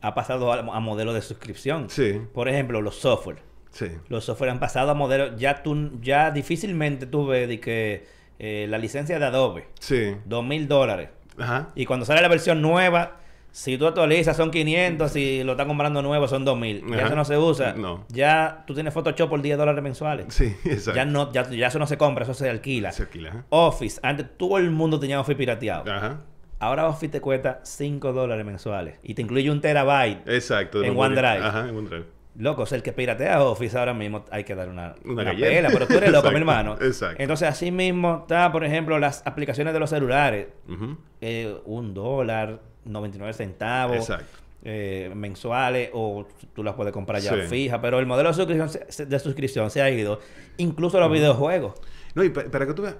ha pasado a, a modelo de suscripción. Sí, Por ejemplo, los software. sí. Los software han pasado a modelo, ya tú, ya difícilmente tú ves de que eh, la licencia de Adobe, Sí. dos mil dólares. Ajá. Y cuando sale la versión nueva, si tú actualizas son 500, si lo estás comprando nuevo son 2000. Ya Ajá. eso no se usa. No. Ya tú tienes Photoshop por 10 dólares mensuales. Sí, exacto. Ya no, ya, ya eso no se compra, eso se alquila. Se alquila. Office, antes todo el mundo tenía Office pirateado. Ajá. Ahora Office te cuesta 5 dólares mensuales. Y te incluye un terabyte. Exacto. En. OneDrive. Ajá, en OneDrive. Loco, o sea, el que piratea Office ahora mismo hay que dar una, Una pela, pero tú eres loco, mi hermano. exacto. Entonces, así mismo está, por ejemplo, las aplicaciones de los celulares. Eh, un dólar, 99 centavos. Exacto. eh, mensuales o tú las puedes comprar ya Sí. fija, pero el modelo de suscripción, se- se- de suscripción se ha ido, incluso los videojuegos. No, y pa- para que tú veas,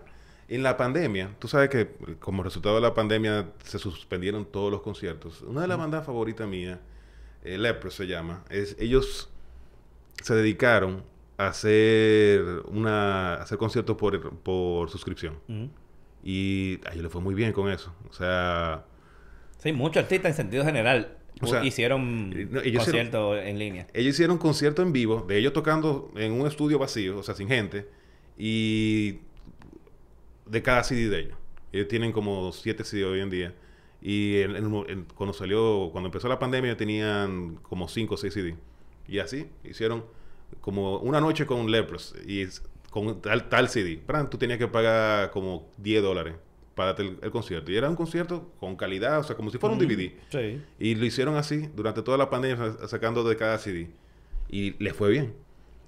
en la pandemia, tú sabes que como resultado de la pandemia se suspendieron todos los conciertos. Una de las bandas favoritas mías, eh, se llama, es, ellos se dedicaron hacer una hacer conciertos por, por suscripción. Y a ellos les fue muy bien con eso. O sea, Sí, muchos artistas en sentido general O sea, hicieron no, conciertos en línea. ellos hicieron concierto en vivo de ellos tocando en un estudio vacío, o sea, sin gente, y de cada CD de ellos. Ellos tienen como siete CD hoy en día. Y en- en- en- cuando salió, cuando empezó la pandemia, tenían como cinco o seis CD. Y así hicieron como una noche con Lepros y con tal, tal CD. Tú tenías que pagar como 10 dólares para darte el, el concierto. Y era un concierto con calidad, o sea, como si fuera un. DVD. Sí. Y lo hicieron así durante toda la pandemia, sa- sacando de cada CD. Y les fue bien.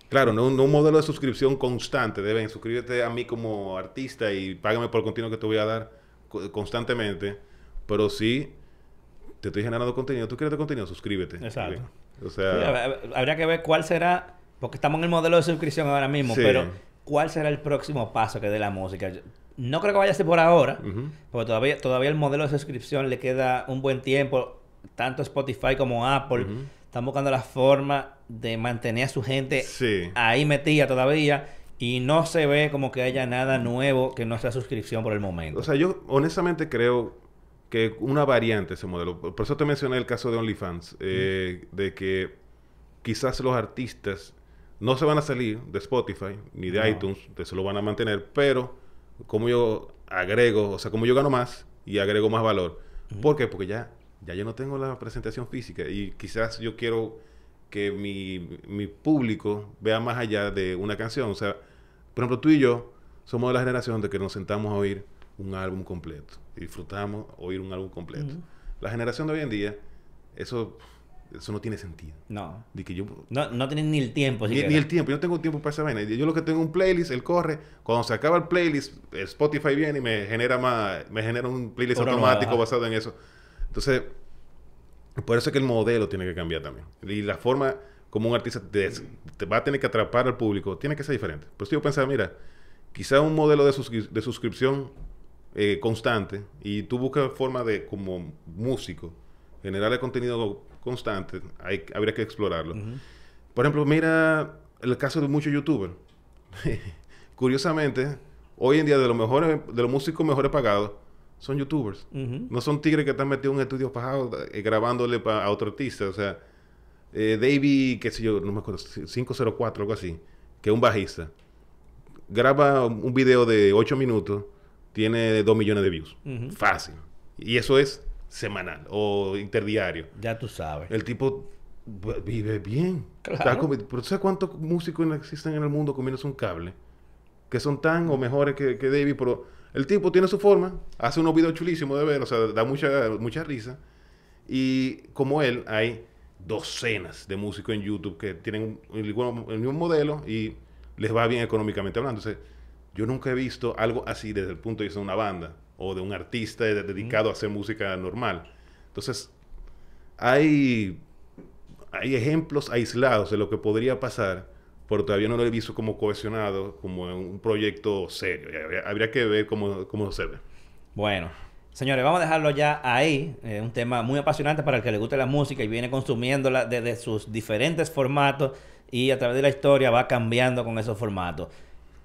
Claro, no, no un modelo de suscripción constante. Deben suscríbete a mí como artista y págame por el contenido que te voy a dar co- constantemente. Pero sí, te estoy generando contenido. ¿Tú quieres contenido? Suscríbete. Exacto. O sea, hab- habría que ver cuál será, porque estamos en el modelo de suscripción ahora mismo, pero cuál será el próximo paso que dé la música. No creo que vaya a ser por ahora, porque todavía, todavía el modelo de suscripción le queda un buen tiempo, tanto Spotify como Apple. Están buscando la forma de mantener a su gente sí. ahí metida todavía y no se ve como que haya nada nuevo que no sea suscripción por el momento. O sea, yo honestamente creo que una variante ese modelo. Por eso te mencioné el caso de OnlyFans, eh, de que quizás los artistas no se van a salir de Spotify ni de No. iTunes, eso lo van a mantener, pero como yo agrego, o sea, como yo gano más y agrego más valor. ¿Por qué? Porque ya, ya yo no tengo la presentación física y quizás yo quiero que mi, mi público vea más allá de una canción. O sea, por ejemplo, tú y yo somos de la generación de que nos sentamos a oír un álbum completo disfrutamos oír un álbum completo. La generación de hoy en día, eso, eso no tiene sentido. No. De que yo, No, no tienen ni el tiempo. ni, el tiempo, yo no tengo tiempo para esa vaina. Yo lo que tengo es un playlist, él corre. Cuando se acaba el playlist, Spotify viene y me genera más, me genera un playlist automático basado en eso. Entonces, por eso es que el modelo tiene que cambiar también. Y la forma como un artista te, te va a tener que atrapar al público tiene que ser diferente. Por eso yo pensaba, mira, quizá un modelo de, suscri- de suscripción eh, constante y tú buscas forma de, como músico, generar el contenido constante, hay, habría que explorarlo. Por ejemplo, mira el caso de muchos youtubers. Curiosamente, hoy en día de los mejores, de los músicos mejores pagados, son youtubers. No son tigres que están metidos en un estudio pajado eh, grabándole pa- a otro artista. O sea, eh, Davey, qué sé yo, no me acuerdo, 504, algo así, que es un bajista. Graba un video de 8 minutos, tiene 2 millones de views. Fácil. Y eso es semanal o interdiario. Ya tú sabes. El tipo vive bien. Claro. Pero ¿tú sabes cuántos músicos existen en el mundo comiéndose un cable? Que son tan o mejores que, que David, pero el tipo tiene su forma, hace unos videos chulísimos de ver, o sea, da mucha, mucha risa. Y como él, hay docenas de músicos en YouTube que tienen el, el mismo modelo y les va bien económicamente hablando. Entonces, yo nunca he visto algo así desde el punto de vista de una banda o de un artista de- dedicado a hacer música normal. Entonces, hay, hay ejemplos aislados de lo que podría pasar, pero todavía no lo he visto como cohesionado, como un proyecto serio. Habría que ver cómo, cómo se ve. Bueno, señores, vamos a dejarlo ya ahí. Eh, un tema muy apasionante para el que le guste la música y viene consumiéndola desde sus diferentes formatos y a través de la historia va cambiando con esos formatos.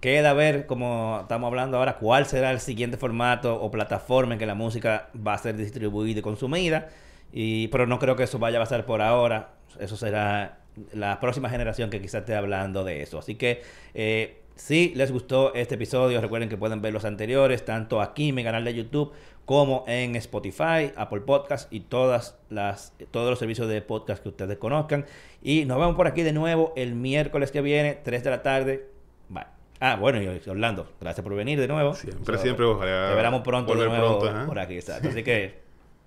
Queda ver, como estamos hablando ahora, cuál será el siguiente formato o plataforma en que la música va a ser distribuida y consumida. Y, pero no creo que eso vaya a pasar por ahora. Eso será la próxima generación que quizás esté hablando de eso. Así que eh, si les gustó este episodio, recuerden que pueden ver los anteriores, tanto aquí en mi canal de YouTube como en Spotify, Apple Podcast y todas las, todos los servicios de podcast que ustedes conozcan. Y nos vemos por aquí de nuevo el miércoles que viene, 3 de la tarde. Bye. Ah, bueno, y Orlando, gracias por venir de nuevo. Siempre, So, siempre, ojalá Te veremos pronto de nuevo pronto, por aquí. exacto. Así que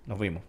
nos vimos.